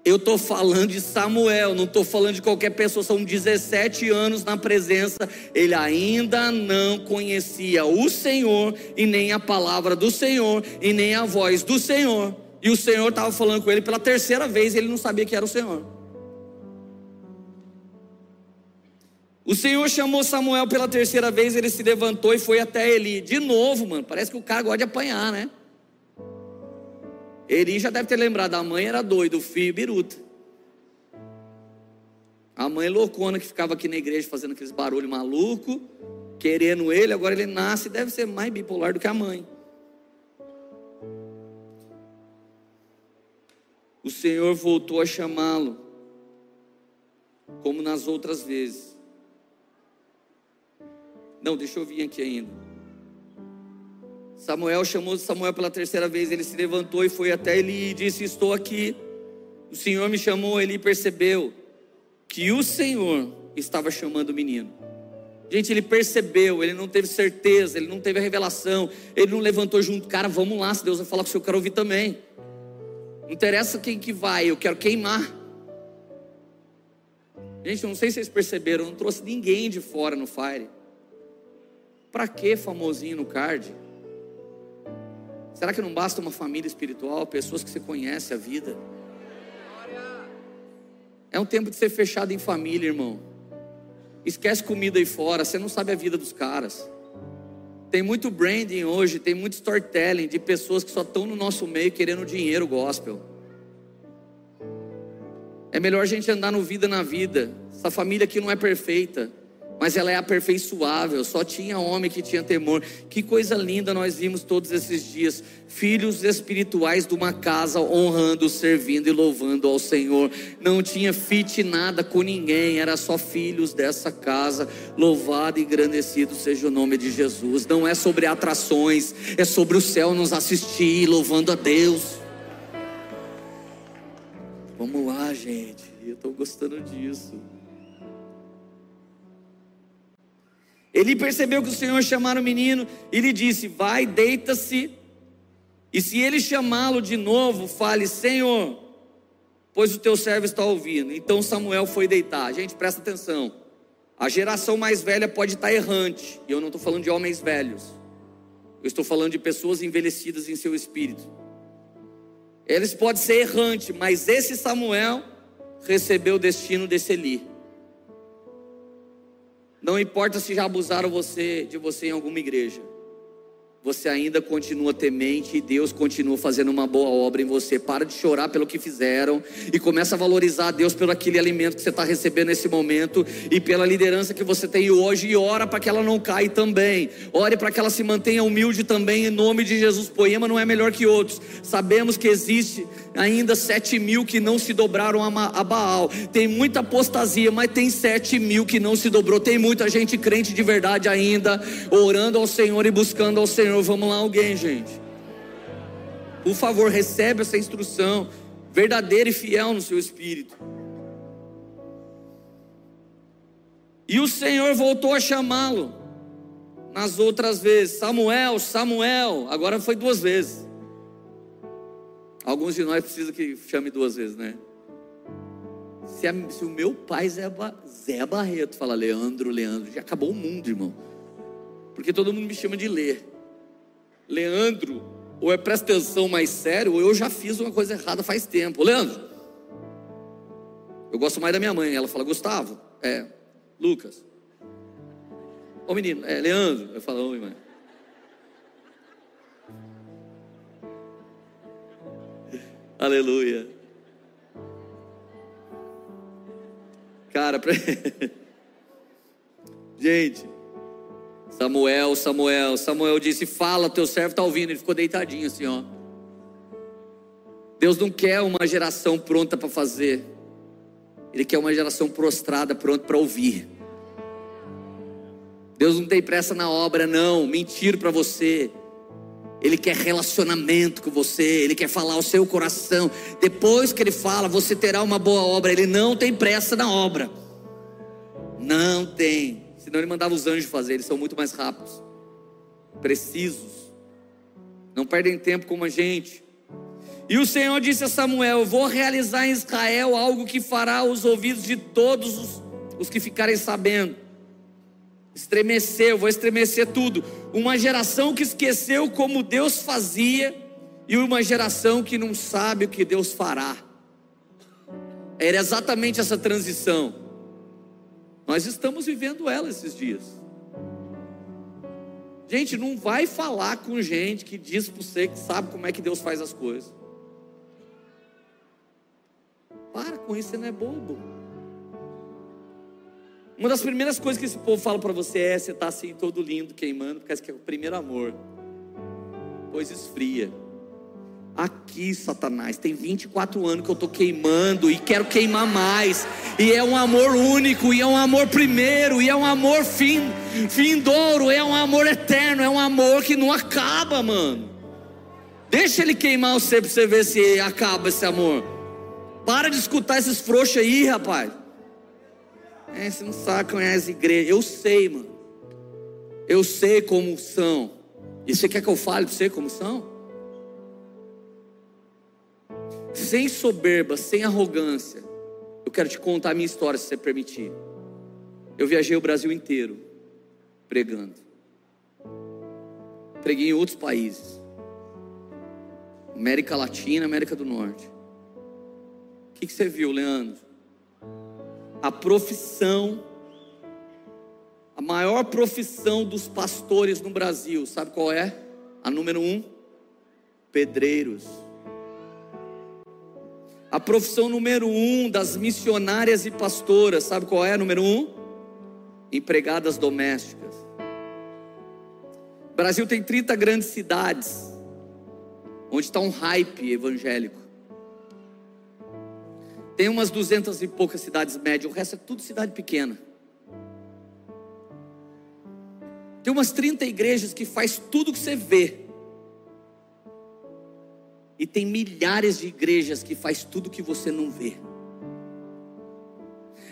Eu estou falando de Samuel, não estou falando de qualquer pessoa, são 17 anos na presença, ele ainda não conhecia o Senhor, e nem a palavra do Senhor, e nem a voz do Senhor, e o Senhor estava falando com ele pela terceira vez, ele não sabia que era o Senhor. O Senhor chamou Samuel pela terceira vez, ele se levantou e foi até Eli. De novo, mano, parece que o cara gosta de apanhar, né? Eli já deve ter lembrado, a mãe era doida, o filho biruta. A mãe loucona que ficava aqui na igreja fazendo aqueles barulhos maluco, querendo ele, agora ele nasce e deve ser mais bipolar do que a mãe. O Senhor voltou a chamá-lo, como nas outras vezes. Não, deixa eu vir aqui ainda. Samuel chamou Samuel pela terceira vez. Ele se levantou e foi até ele e disse: Estou aqui. O Senhor me chamou. Ele percebeu que o Senhor estava chamando o menino. Gente, ele percebeu, ele não teve certeza, ele não teve a revelação, ele não levantou junto, cara, vamos lá, se Deus vai falar com o senhor, eu quero ouvir também. Não interessa quem que vai, eu quero queimar. Gente, eu não sei se vocês perceberam, eu não trouxe ninguém de fora no Fire. Para que famosinho no card? Será que não basta uma família espiritual, pessoas que você conhece a vida? É um tempo de ser fechado em família, irmão. Esquece comida aí fora, você não sabe a vida dos caras. Tem muito branding hoje, tem muito storytelling de pessoas que só estão no nosso meio querendo dinheiro gospel. É melhor a gente andar no vida na vida. Essa família aqui não é perfeita mas ela é aperfeiçoável, só tinha homem que tinha temor. Que coisa linda nós vimos todos esses dias. Filhos espirituais de uma casa honrando, servindo e louvando ao Senhor. Não tinha fit nada com ninguém, era só filhos dessa casa. Louvado e engrandecido seja o nome de Jesus. Não é sobre atrações, é sobre o céu nos assistir, louvando a Deus. Vamos lá, gente. Eu estou gostando disso. Ele percebeu que o Senhor chamara o menino e lhe disse: Vai, deita-se. E se ele chamá-lo de novo, fale: Senhor, pois o teu servo está ouvindo. Então Samuel foi deitar. Gente, presta atenção. A geração mais velha pode estar errante. E eu não estou falando de homens velhos. Eu estou falando de pessoas envelhecidas em seu espírito. Eles podem ser errantes, mas esse Samuel recebeu o destino desse Eli. Não importa se já abusaram você de você em alguma igreja você ainda continua temente e Deus continua fazendo uma boa obra em você. Para de chorar pelo que fizeram e começa a valorizar a Deus pelo aquele alimento que você está recebendo nesse momento e pela liderança que você tem hoje e ora para que ela não caia também. Ore para que ela se mantenha humilde também em nome de Jesus. Poema não é melhor que outros. Sabemos que existe ainda sete mil que não se dobraram a Baal. Tem muita apostasia, mas tem sete mil que não se dobrou. Tem muita gente crente de verdade ainda orando ao Senhor e buscando ao Senhor Senhor, vamos lá, alguém, gente. Por favor, recebe essa instrução verdadeira e fiel no seu espírito. E o Senhor voltou a chamá-lo nas outras vezes: Samuel, Samuel. Agora foi duas vezes. Alguns de nós precisam que chame duas vezes, né? Se, a, se o meu pai Zé, Zé Barreto fala Leandro, Leandro, já acabou o mundo, irmão. Porque todo mundo me chama de ler. Leandro, ou é presta atenção mais sério, ou eu já fiz uma coisa errada faz tempo. Leandro, Eu gosto mais da minha mãe. Ela fala, Gustavo, é, Lucas. Ô menino, é Leandro. Eu falo, oi, mãe. Aleluia. Cara, pra... gente, Samuel, Samuel, Samuel disse: Fala, teu servo está ouvindo. Ele ficou deitadinho assim, ó. Deus não quer uma geração pronta para fazer, Ele quer uma geração prostrada, pronta para ouvir. Deus não tem pressa na obra, não. Mentira para você. Ele quer relacionamento com você, Ele quer falar ao seu coração. Depois que Ele fala, você terá uma boa obra. Ele não tem pressa na obra. Não tem. Senão Ele mandava os anjos fazer, eles são muito mais rápidos, precisos. Não perdem tempo como a gente. E o Senhor disse a Samuel: Eu vou realizar em Israel algo que fará os ouvidos de todos os, os que ficarem sabendo estremecer, eu vou estremecer tudo. Uma geração que esqueceu como Deus fazia e uma geração que não sabe o que Deus fará. Era exatamente essa transição. Nós estamos vivendo ela esses dias. Gente, não vai falar com gente que diz para você que sabe como é que Deus faz as coisas. Para com isso, você não é bobo. Uma das primeiras coisas que esse povo fala para você é: você está assim, todo lindo, queimando, porque que é o primeiro amor. Pois esfria. Aqui, Satanás, tem 24 anos que eu estou queimando e quero queimar mais. E é um amor único, e é um amor primeiro, e é um amor fim, douro, é um amor eterno, é um amor que não acaba, mano. Deixa ele queimar você para você ver se acaba esse amor. Para de escutar esses frouxos aí, rapaz. É, você não sabe, conhece igreja. Eu sei, mano. Eu sei como são. E você quer que eu fale para você como são? Sem soberba, sem arrogância. Eu quero te contar a minha história, se você permitir. Eu viajei o Brasil inteiro pregando. Preguei em outros países. América Latina, América do Norte. O que, que você viu, Leandro? a profissão, a maior profissão dos pastores no Brasil, sabe qual é? A número um: pedreiros. A profissão número um das missionárias e pastoras, sabe qual é a número um? Empregadas domésticas. O Brasil tem 30 grandes cidades, onde está um hype evangélico. Tem umas duzentas e poucas cidades médias, o resto é tudo cidade pequena. Tem umas 30 igrejas que faz tudo que você vê. E tem milhares de igrejas que faz tudo que você não vê.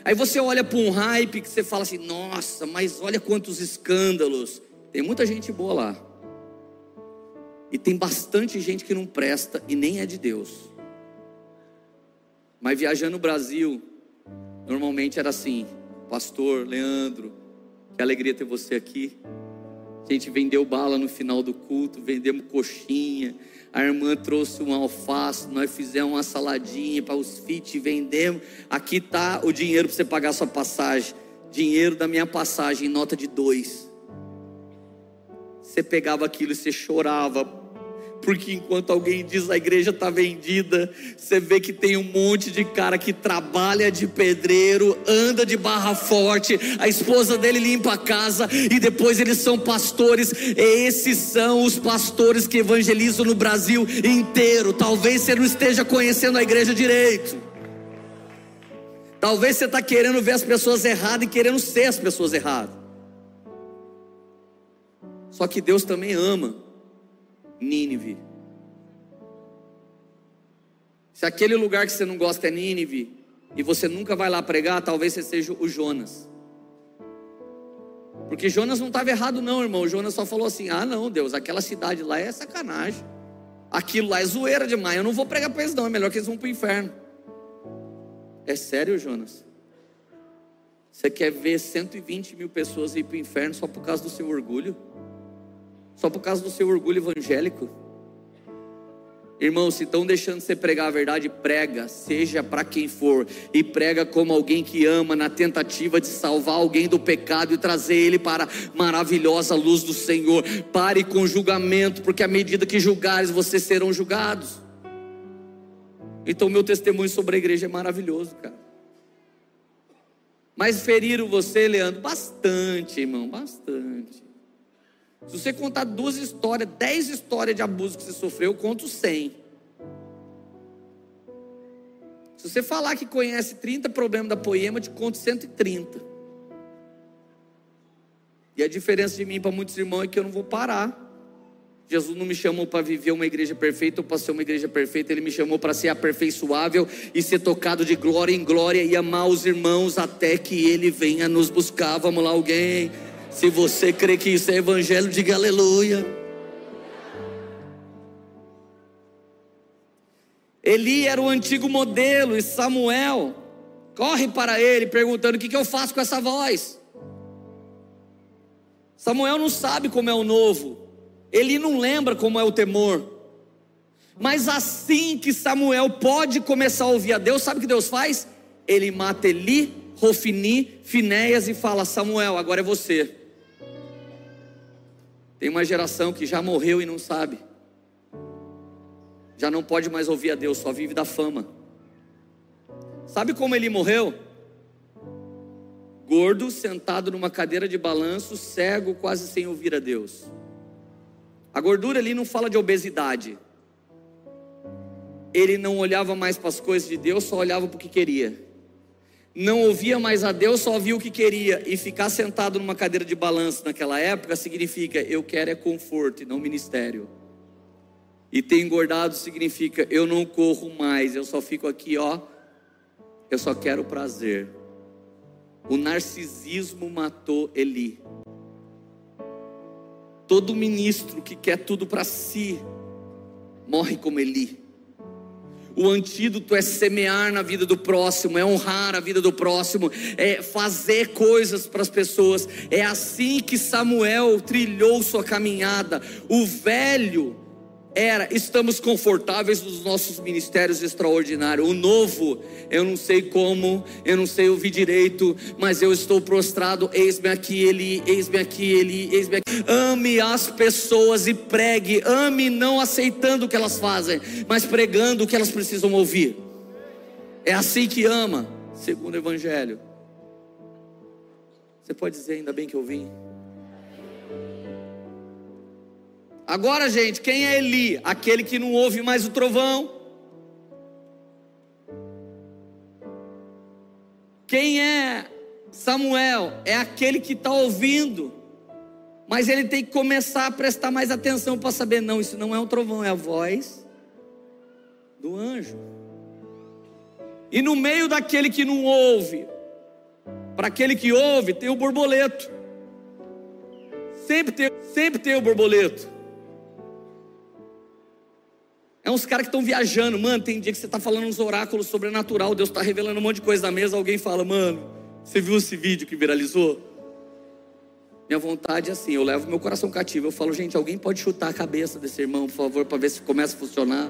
Aí você olha para um hype que você fala assim: "Nossa, mas olha quantos escândalos". Tem muita gente boa lá. E tem bastante gente que não presta e nem é de Deus. Mas viajando no Brasil, normalmente era assim: Pastor Leandro, que alegria ter você aqui. A gente vendeu bala no final do culto, vendemos coxinha. A irmã trouxe um alface, nós fizemos uma saladinha para os fit, vendemos. Aqui tá o dinheiro para você pagar sua passagem. Dinheiro da minha passagem, nota de dois. Você pegava aquilo e você chorava porque enquanto alguém diz a igreja está vendida, você vê que tem um monte de cara que trabalha de pedreiro, anda de barra forte, a esposa dele limpa a casa e depois eles são pastores. Esses são os pastores que evangelizam no Brasil inteiro. Talvez você não esteja conhecendo a igreja direito. Talvez você está querendo ver as pessoas erradas e querendo ser as pessoas erradas. Só que Deus também ama Nínive. Se aquele lugar que você não gosta é Nínive, e você nunca vai lá pregar, talvez você seja o Jonas. Porque Jonas não estava errado, não, irmão. Jonas só falou assim: ah, não, Deus, aquela cidade lá é sacanagem. Aquilo lá é zoeira demais. Eu não vou pregar para eles, não. É melhor que eles vão para o inferno. É sério, Jonas? Você quer ver 120 mil pessoas ir para o inferno só por causa do seu orgulho? Só por causa do seu orgulho evangélico? Irmão, se estão deixando você pregar a verdade, prega, seja para quem for, e prega como alguém que ama, na tentativa de salvar alguém do pecado e trazer ele para a maravilhosa luz do Senhor. Pare com julgamento, porque à medida que julgares, vocês serão julgados. Então, meu testemunho sobre a igreja é maravilhoso, cara. Mas feriram você, Leandro? Bastante, irmão, bastante. Se você contar duas histórias, dez histórias de abuso que você sofreu, eu conto cem. Se você falar que conhece 30 problemas da poema, eu te conto 130. E a diferença de mim para muitos irmãos é que eu não vou parar. Jesus não me chamou para viver uma igreja perfeita ou para ser uma igreja perfeita, Ele me chamou para ser aperfeiçoável e ser tocado de glória em glória e amar os irmãos até que Ele venha nos buscar. Vamos lá, alguém. Se você crê que isso é evangelho, diga aleluia. Eli era o antigo modelo e Samuel corre para ele perguntando: O que, que eu faço com essa voz? Samuel não sabe como é o novo, ele não lembra como é o temor. Mas assim que Samuel pode começar a ouvir a Deus, sabe o que Deus faz? Ele mata Eli, Rofini, Finéias e fala: Samuel, agora é você. Tem uma geração que já morreu e não sabe. Já não pode mais ouvir a Deus, só vive da fama. Sabe como ele morreu? Gordo, sentado numa cadeira de balanço, cego, quase sem ouvir a Deus. A gordura ali não fala de obesidade. Ele não olhava mais para as coisas de Deus, só olhava para o que queria não ouvia mais a Deus, só ouvia o que queria. E ficar sentado numa cadeira de balanço naquela época significa eu quero é conforto e não ministério. E ter engordado significa eu não corro mais, eu só fico aqui, ó. Eu só quero prazer. O narcisismo matou Eli. Todo ministro que quer tudo para si morre como Eli. O antídoto é semear na vida do próximo, é honrar a vida do próximo, é fazer coisas para as pessoas. É assim que Samuel trilhou sua caminhada. O velho era estamos confortáveis nos nossos ministérios extraordinários. O novo, eu não sei como, eu não sei ouvir direito, mas eu estou prostrado. Eis-me aqui, ele, eis-me aqui, ele, eis-me aqui. Ame as pessoas e pregue. Ame não aceitando o que elas fazem, mas pregando o que elas precisam ouvir. É assim que ama, segundo o Evangelho. Você pode dizer, ainda bem que eu vim. Agora, gente, quem é Eli? Aquele que não ouve mais o trovão. Quem é Samuel? É aquele que está ouvindo, mas ele tem que começar a prestar mais atenção para saber: não, isso não é um trovão, é a voz do anjo. E no meio daquele que não ouve, para aquele que ouve, tem o borboleto. Sempre tem, sempre tem o borboleto. É uns caras que estão viajando, mano. Tem dia que você está falando uns oráculos sobrenatural, Deus está revelando um monte de coisa na mesa. Alguém fala, mano, você viu esse vídeo que viralizou? Minha vontade é assim, eu levo meu coração cativo. Eu falo, gente, alguém pode chutar a cabeça desse irmão, por favor, para ver se começa a funcionar.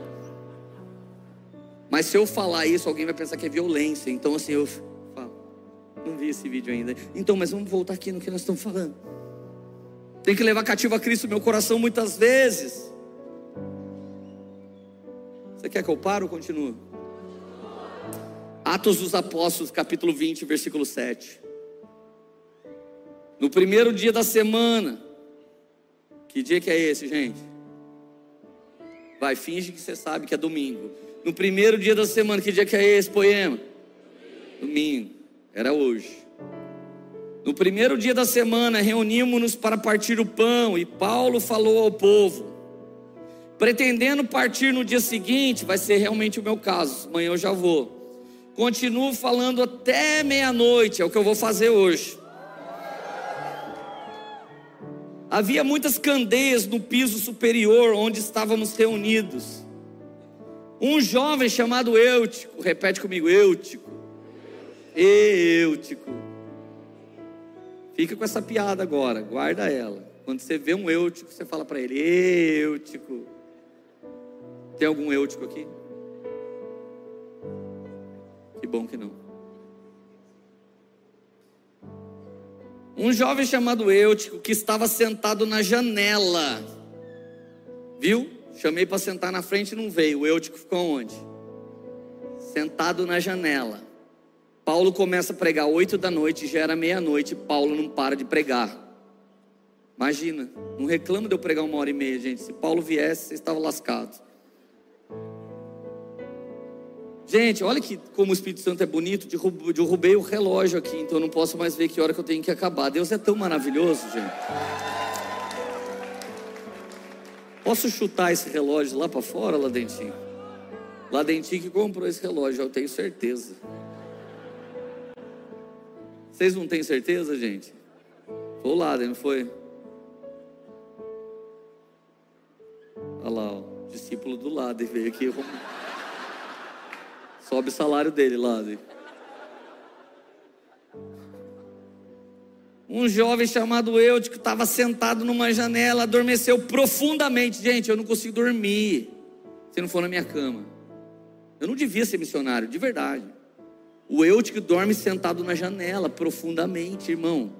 Mas se eu falar isso, alguém vai pensar que é violência. Então, assim, eu falo, não vi esse vídeo ainda. Então, mas vamos voltar aqui no que nós estamos falando. Tem que levar cativo a Cristo meu coração muitas vezes. Você quer que eu pare ou continue? Atos dos Apóstolos, capítulo 20, versículo 7. No primeiro dia da semana, que dia que é esse, gente? Vai, finge que você sabe que é domingo. No primeiro dia da semana, que dia que é esse poema? Domingo, era hoje. No primeiro dia da semana, reunimos-nos para partir o pão, e Paulo falou ao povo: pretendendo partir no dia seguinte, vai ser realmente o meu caso, amanhã eu já vou. Continuo falando até meia-noite, é o que eu vou fazer hoje. Havia muitas candeias no piso superior onde estávamos reunidos. Um jovem chamado Eutico, repete comigo, Eutico. Eutico. Fica com essa piada agora, guarda ela. Quando você vê um Eutico, você fala para ele, Eutico. Tem algum eutico aqui? Que bom que não. Um jovem chamado Eutico que estava sentado na janela. Viu? Chamei para sentar na frente e não veio. O Eutico ficou onde? Sentado na janela. Paulo começa a pregar oito da noite, já era meia-noite, Paulo não para de pregar. Imagina, não reclama de eu pregar uma hora e meia, gente. Se Paulo viesse, você estava lascado. Gente, olha que como o Espírito Santo é bonito. Derrubei o relógio aqui, então eu não posso mais ver que hora que eu tenho que acabar. Deus é tão maravilhoso, gente. Posso chutar esse relógio lá para fora, lá dentinho? Lá dentinho que comprou esse relógio, eu tenho certeza. Vocês não têm certeza, gente? Foi o Laden, não foi? Olha lá, o discípulo do Laden veio aqui. Sobe o salário dele, Laden. Um jovem chamado Eutico estava sentado numa janela, adormeceu profundamente. Gente, eu não consigo dormir se não for na minha cama. Eu não devia ser missionário, de verdade. O Eutico dorme sentado na janela, profundamente, irmão.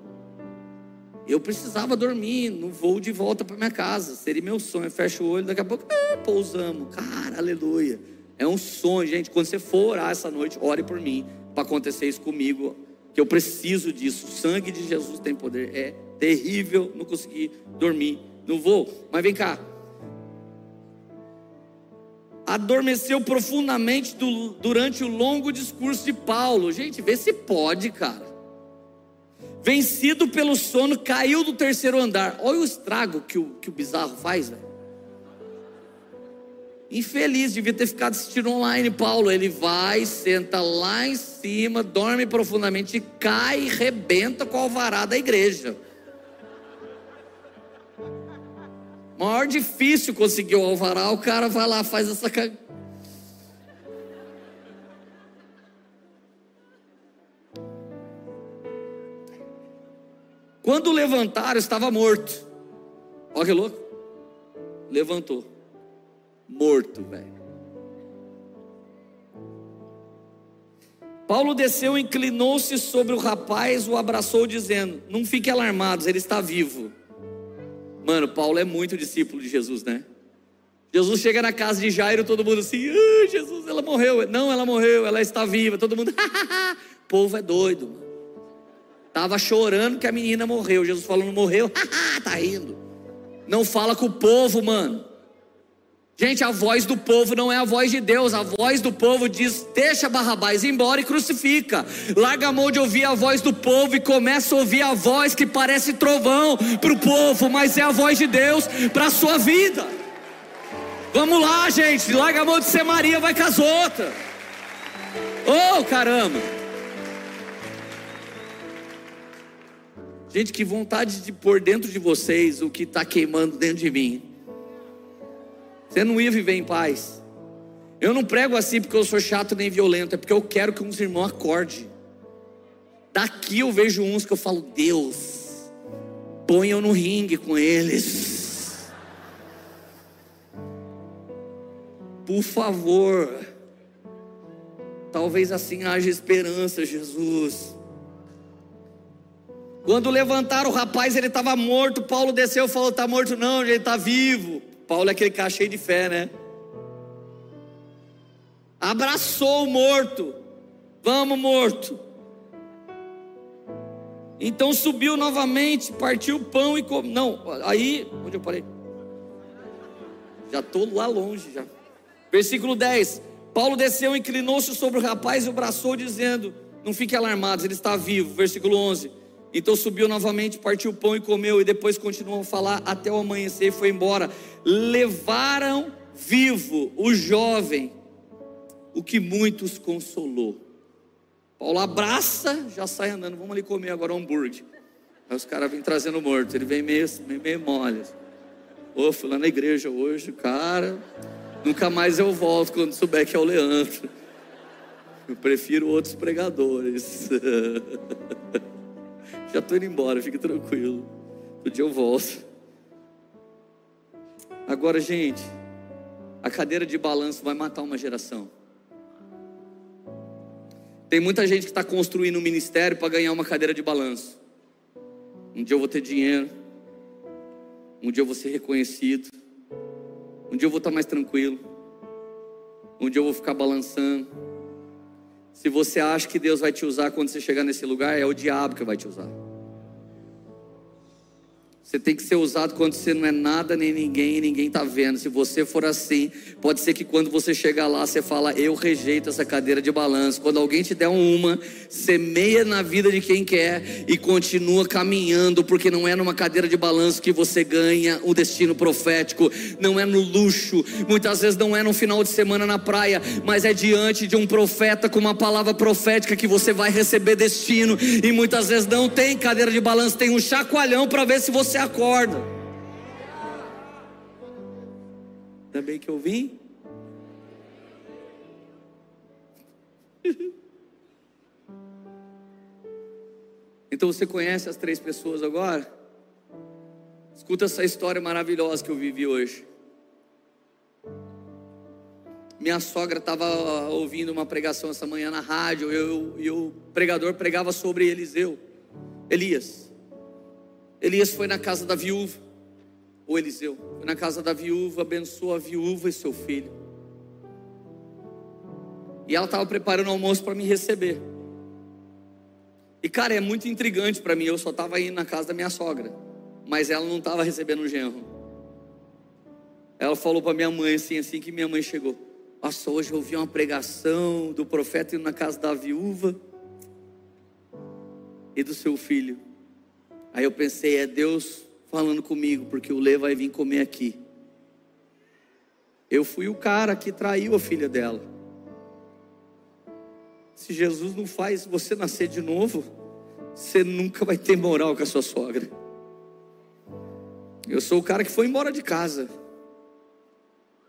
Eu precisava dormir no voo de volta para minha casa. Seria meu sonho. Fecha o olho, daqui a pouco ah, pousamos. Cara, aleluia. É um sonho, gente. Quando você for orar essa noite, ore por mim para acontecer isso comigo. Que eu preciso disso. O sangue de Jesus tem poder. É terrível não conseguir dormir no voo. Mas vem cá adormeceu profundamente do, durante o longo discurso de Paulo. Gente, vê se pode, cara. Vencido pelo sono, caiu do terceiro andar. Olha o estrago que o, que o bizarro faz, velho. Infeliz, devia ter ficado assistindo online, Paulo. Ele vai, senta lá em cima, dorme profundamente, cai e rebenta com o alvará da igreja. Maior difícil conseguir o alvará, o cara vai lá, faz essa. Quando levantaram, estava morto. Olha que louco. Levantou. Morto, velho. Paulo desceu, inclinou-se sobre o rapaz, o abraçou, dizendo: Não fiquem alarmados, ele está vivo. Mano, Paulo é muito discípulo de Jesus, né? Jesus chega na casa de Jairo, todo mundo assim, ah, Jesus, ela morreu. Não, ela morreu, ela está viva. Todo mundo, o povo é doido, mano. Tava chorando que a menina morreu. Jesus falou, não morreu, tá rindo. Não fala com o povo, mano. Gente, a voz do povo não é a voz de Deus, a voz do povo diz: deixa Barrabás embora e crucifica. Larga a mão de ouvir a voz do povo e começa a ouvir a voz que parece trovão para o povo, mas é a voz de Deus para a sua vida. Vamos lá, gente, larga a mão de ser Maria, vai com as outras. Oh, caramba! Gente, que vontade de pôr dentro de vocês o que está queimando dentro de mim. Você não ia viver em paz. Eu não prego assim porque eu sou chato nem violento, é porque eu quero que uns irmãos acordem. Daqui eu vejo uns que eu falo, Deus, põe eu no ringue com eles. Por favor. Talvez assim haja esperança, Jesus. Quando levantaram o rapaz, ele estava morto. Paulo desceu e falou: Está morto, não, ele está vivo. Paulo é aquele cara cheio de fé, né? Abraçou o morto. Vamos, morto. Então subiu novamente, partiu o pão e comeu. Não, aí, onde eu parei? Já estou lá longe já. Versículo 10. Paulo desceu, inclinou-se sobre o rapaz e o abraçou, dizendo: Não fique alarmados, ele está vivo. Versículo 11. Então subiu novamente, partiu o pão e comeu, e depois continuou a falar até o amanhecer e foi embora. Levaram vivo o jovem, o que muitos consolou. Paulo abraça, já sai andando, vamos ali comer agora um hambúrguer. Aí os caras vêm trazendo morto, ele vem meio, meio, meio mole. Ô, fui lá na igreja hoje, cara, nunca mais eu volto quando souber que é o Leandro. Eu prefiro outros pregadores. Já estou indo embora, fique tranquilo. Outro dia eu volto. Agora, gente, A cadeira de balanço vai matar uma geração. Tem muita gente que está construindo um ministério para ganhar uma cadeira de balanço. Um dia eu vou ter dinheiro. Um dia eu vou ser reconhecido. Um dia eu vou estar mais tranquilo. Um dia eu vou ficar balançando. Se você acha que Deus vai te usar quando você chegar nesse lugar, é o diabo que vai te usar. Você tem que ser usado quando você não é nada nem ninguém e ninguém está vendo. Se você for assim, pode ser que quando você chegar lá, você fala, eu rejeito essa cadeira de balanço. Quando alguém te der uma, semeia na vida de quem quer e continua caminhando, porque não é numa cadeira de balanço que você ganha o destino profético, não é no luxo, muitas vezes não é no final de semana na praia, mas é diante de um profeta com uma palavra profética que você vai receber destino. E muitas vezes não tem cadeira de balanço, tem um chacoalhão para ver se você acorda. Ainda bem que eu vim. Então você conhece as três pessoas agora? Escuta essa história maravilhosa que eu vivi hoje. Minha sogra estava ouvindo uma pregação essa manhã na rádio eu, e o pregador pregava sobre Eliseu, Elias. Elias foi na casa da viúva, ou Eliseu, foi na casa da viúva, abençoou a viúva e seu filho. E ela estava preparando o almoço para me receber. E cara, é muito intrigante para mim, eu só estava indo na casa da minha sogra, mas ela não estava recebendo o genro. Ela falou para minha mãe assim, assim que minha mãe chegou: Nossa, hoje eu ouvi uma pregação do profeta indo na casa da viúva e do seu filho. Aí eu pensei, é Deus falando comigo, porque o Lê vai vir comer aqui. Eu fui o cara que traiu a filha dela. Se Jesus não faz você nascer de novo, você nunca vai ter moral com a sua sogra. Eu sou o cara que foi embora de casa.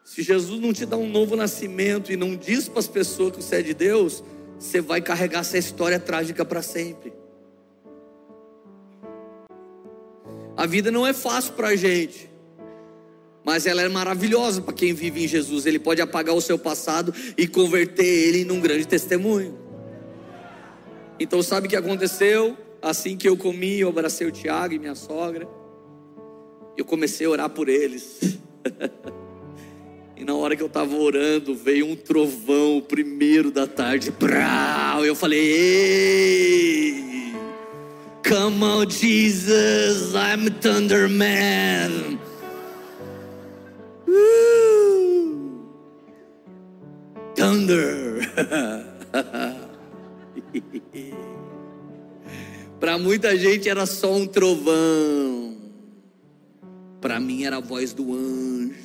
Se Jesus não te dá um novo nascimento e não diz para as pessoas que você é de Deus, você vai carregar essa história trágica para sempre. A vida não é fácil para a gente, mas ela é maravilhosa para quem vive em Jesus. Ele pode apagar o seu passado e converter ele num grande testemunho. Então, sabe o que aconteceu? Assim que eu comi, eu abracei o Tiago e minha sogra. Eu comecei a orar por eles. e na hora que eu estava orando, veio um trovão, o primeiro da tarde. Brau, eu falei: Ei! Come on, Jesus, I'm Thunder Man. Thunder. Para muita gente era só um trovão. Para mim era a voz do anjo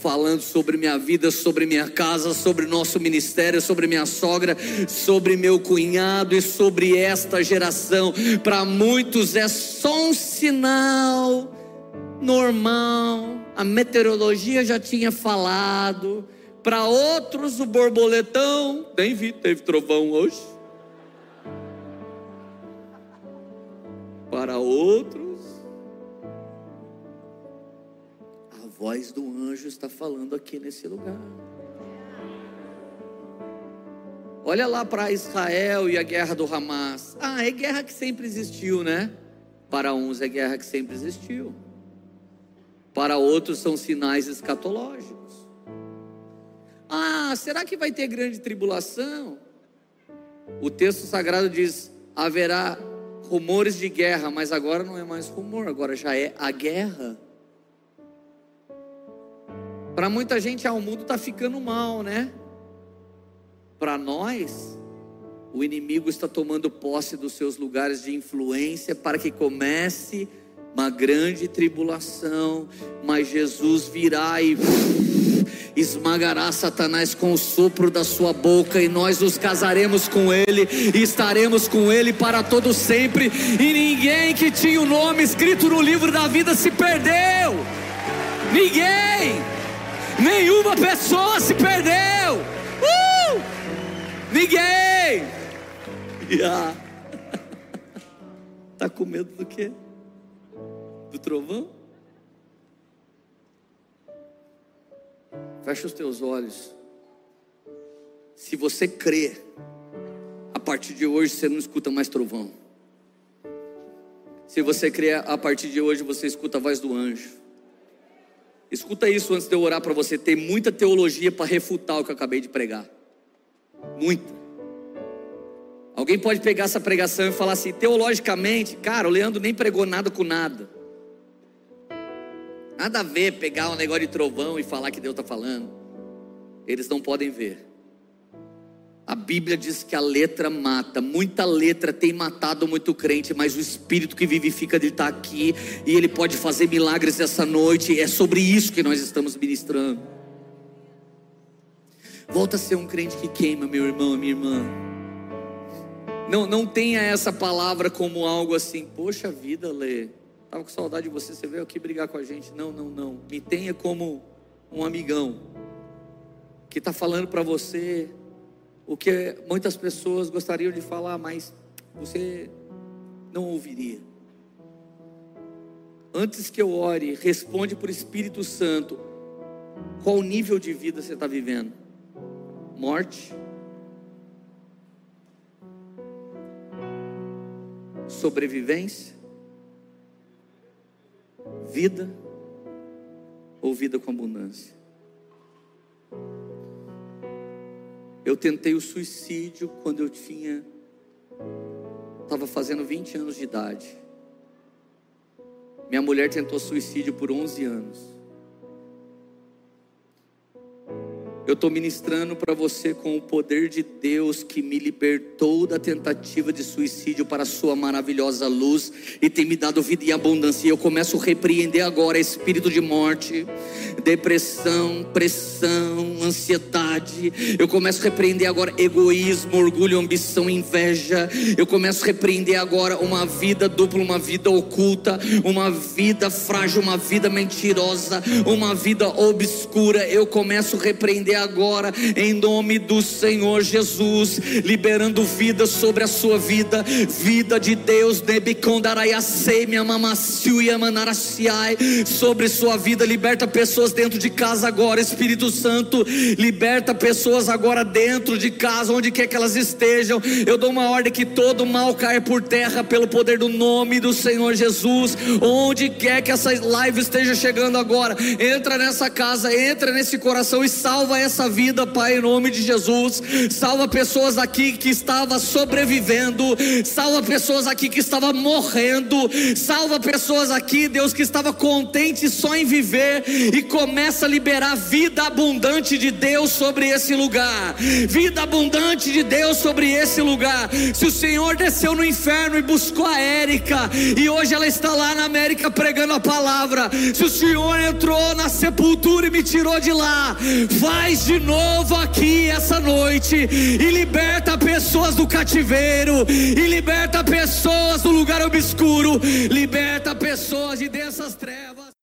falando sobre minha vida, sobre minha casa, sobre nosso ministério, sobre minha sogra, sobre meu cunhado e sobre esta geração. Para muitos é só um sinal normal. A meteorologia já tinha falado. Para outros, o borboletão. Nem vi, teve trovão hoje. Para outros, voz do anjo está falando aqui nesse lugar. Olha lá para Israel e a guerra do Hamas. Ah, é guerra que sempre existiu, né? Para uns é guerra que sempre existiu. Para outros são sinais escatológicos. Ah, será que vai ter grande tribulação? O texto sagrado diz: haverá rumores de guerra, mas agora não é mais rumor, agora já é a guerra. Para muita gente, ah, o mundo está ficando mal, né? Para nós, o inimigo está tomando posse dos seus lugares de influência para que comece uma grande tribulação, mas Jesus virá e esmagará Satanás com o sopro da sua boca, e nós nos casaremos com ele, e estaremos com ele para todo sempre, e ninguém que tinha o nome escrito no livro da vida se perdeu. Ninguém. Nenhuma pessoa se perdeu. Uh! Ninguém. Yeah. Tá com medo do quê? Do trovão? Fecha os teus olhos. Se você crê, a partir de hoje você não escuta mais trovão. Se você crê, a partir de hoje você escuta a voz do anjo. Escuta isso antes de eu orar para você. Tem muita teologia para refutar o que eu acabei de pregar. Muita. Alguém pode pegar essa pregação e falar assim, teologicamente, cara, o Leandro nem pregou nada com nada. Nada a ver pegar um negócio de trovão e falar que Deus está falando. Eles não podem ver. A Bíblia diz que a letra mata, muita letra tem matado muito crente, mas o Espírito que vivifica ele está aqui e ele pode fazer milagres essa noite. É sobre isso que nós estamos ministrando. Volta a ser um crente que queima, meu irmão, minha irmã. Não, não tenha essa palavra como algo assim, poxa vida, Lê Estava com saudade de você, você veio aqui brigar com a gente. Não, não, não. Me tenha como um amigão que está falando para você o que muitas pessoas gostariam de falar, mas você não ouviria. Antes que eu ore, responde por Espírito Santo: qual nível de vida você está vivendo? Morte? Sobrevivência? vida ou vida com abundância. Eu tentei o suicídio quando eu tinha estava fazendo 20 anos de idade. Minha mulher tentou suicídio por 11 anos. Eu estou ministrando para você com o poder de Deus que me libertou da tentativa de suicídio para a sua maravilhosa luz e tem me dado vida e abundância. E eu começo a repreender agora espírito de morte, depressão, pressão, ansiedade. Eu começo a repreender agora egoísmo, orgulho, ambição, inveja. Eu começo a repreender agora uma vida dupla, uma vida oculta, uma vida frágil, uma vida mentirosa, uma vida obscura. Eu começo a repreender agora, em nome do Senhor Jesus, liberando vida sobre a sua vida, vida de Deus, sobre sua vida, liberta pessoas dentro de casa agora, Espírito Santo, liberta pessoas agora dentro de casa, onde quer que elas estejam. Eu dou uma ordem que todo mal caia por terra pelo poder do nome do Senhor Jesus, onde quer que essa live esteja chegando agora, entra nessa casa, entra nesse coração e salva essa essa vida, Pai, em nome de Jesus. Salva pessoas aqui que estavam sobrevivendo, salva pessoas aqui que estavam morrendo, salva pessoas aqui, Deus, que estava contente só em viver e começa a liberar vida abundante de Deus sobre esse lugar. Vida abundante de Deus sobre esse lugar. Se o Senhor desceu no inferno e buscou a Érica e hoje ela está lá na América pregando a palavra. Se o Senhor entrou na sepultura e me tirou de lá, faz de novo aqui essa noite e liberta pessoas do cativeiro, e liberta pessoas do lugar obscuro, liberta pessoas de dessas trevas.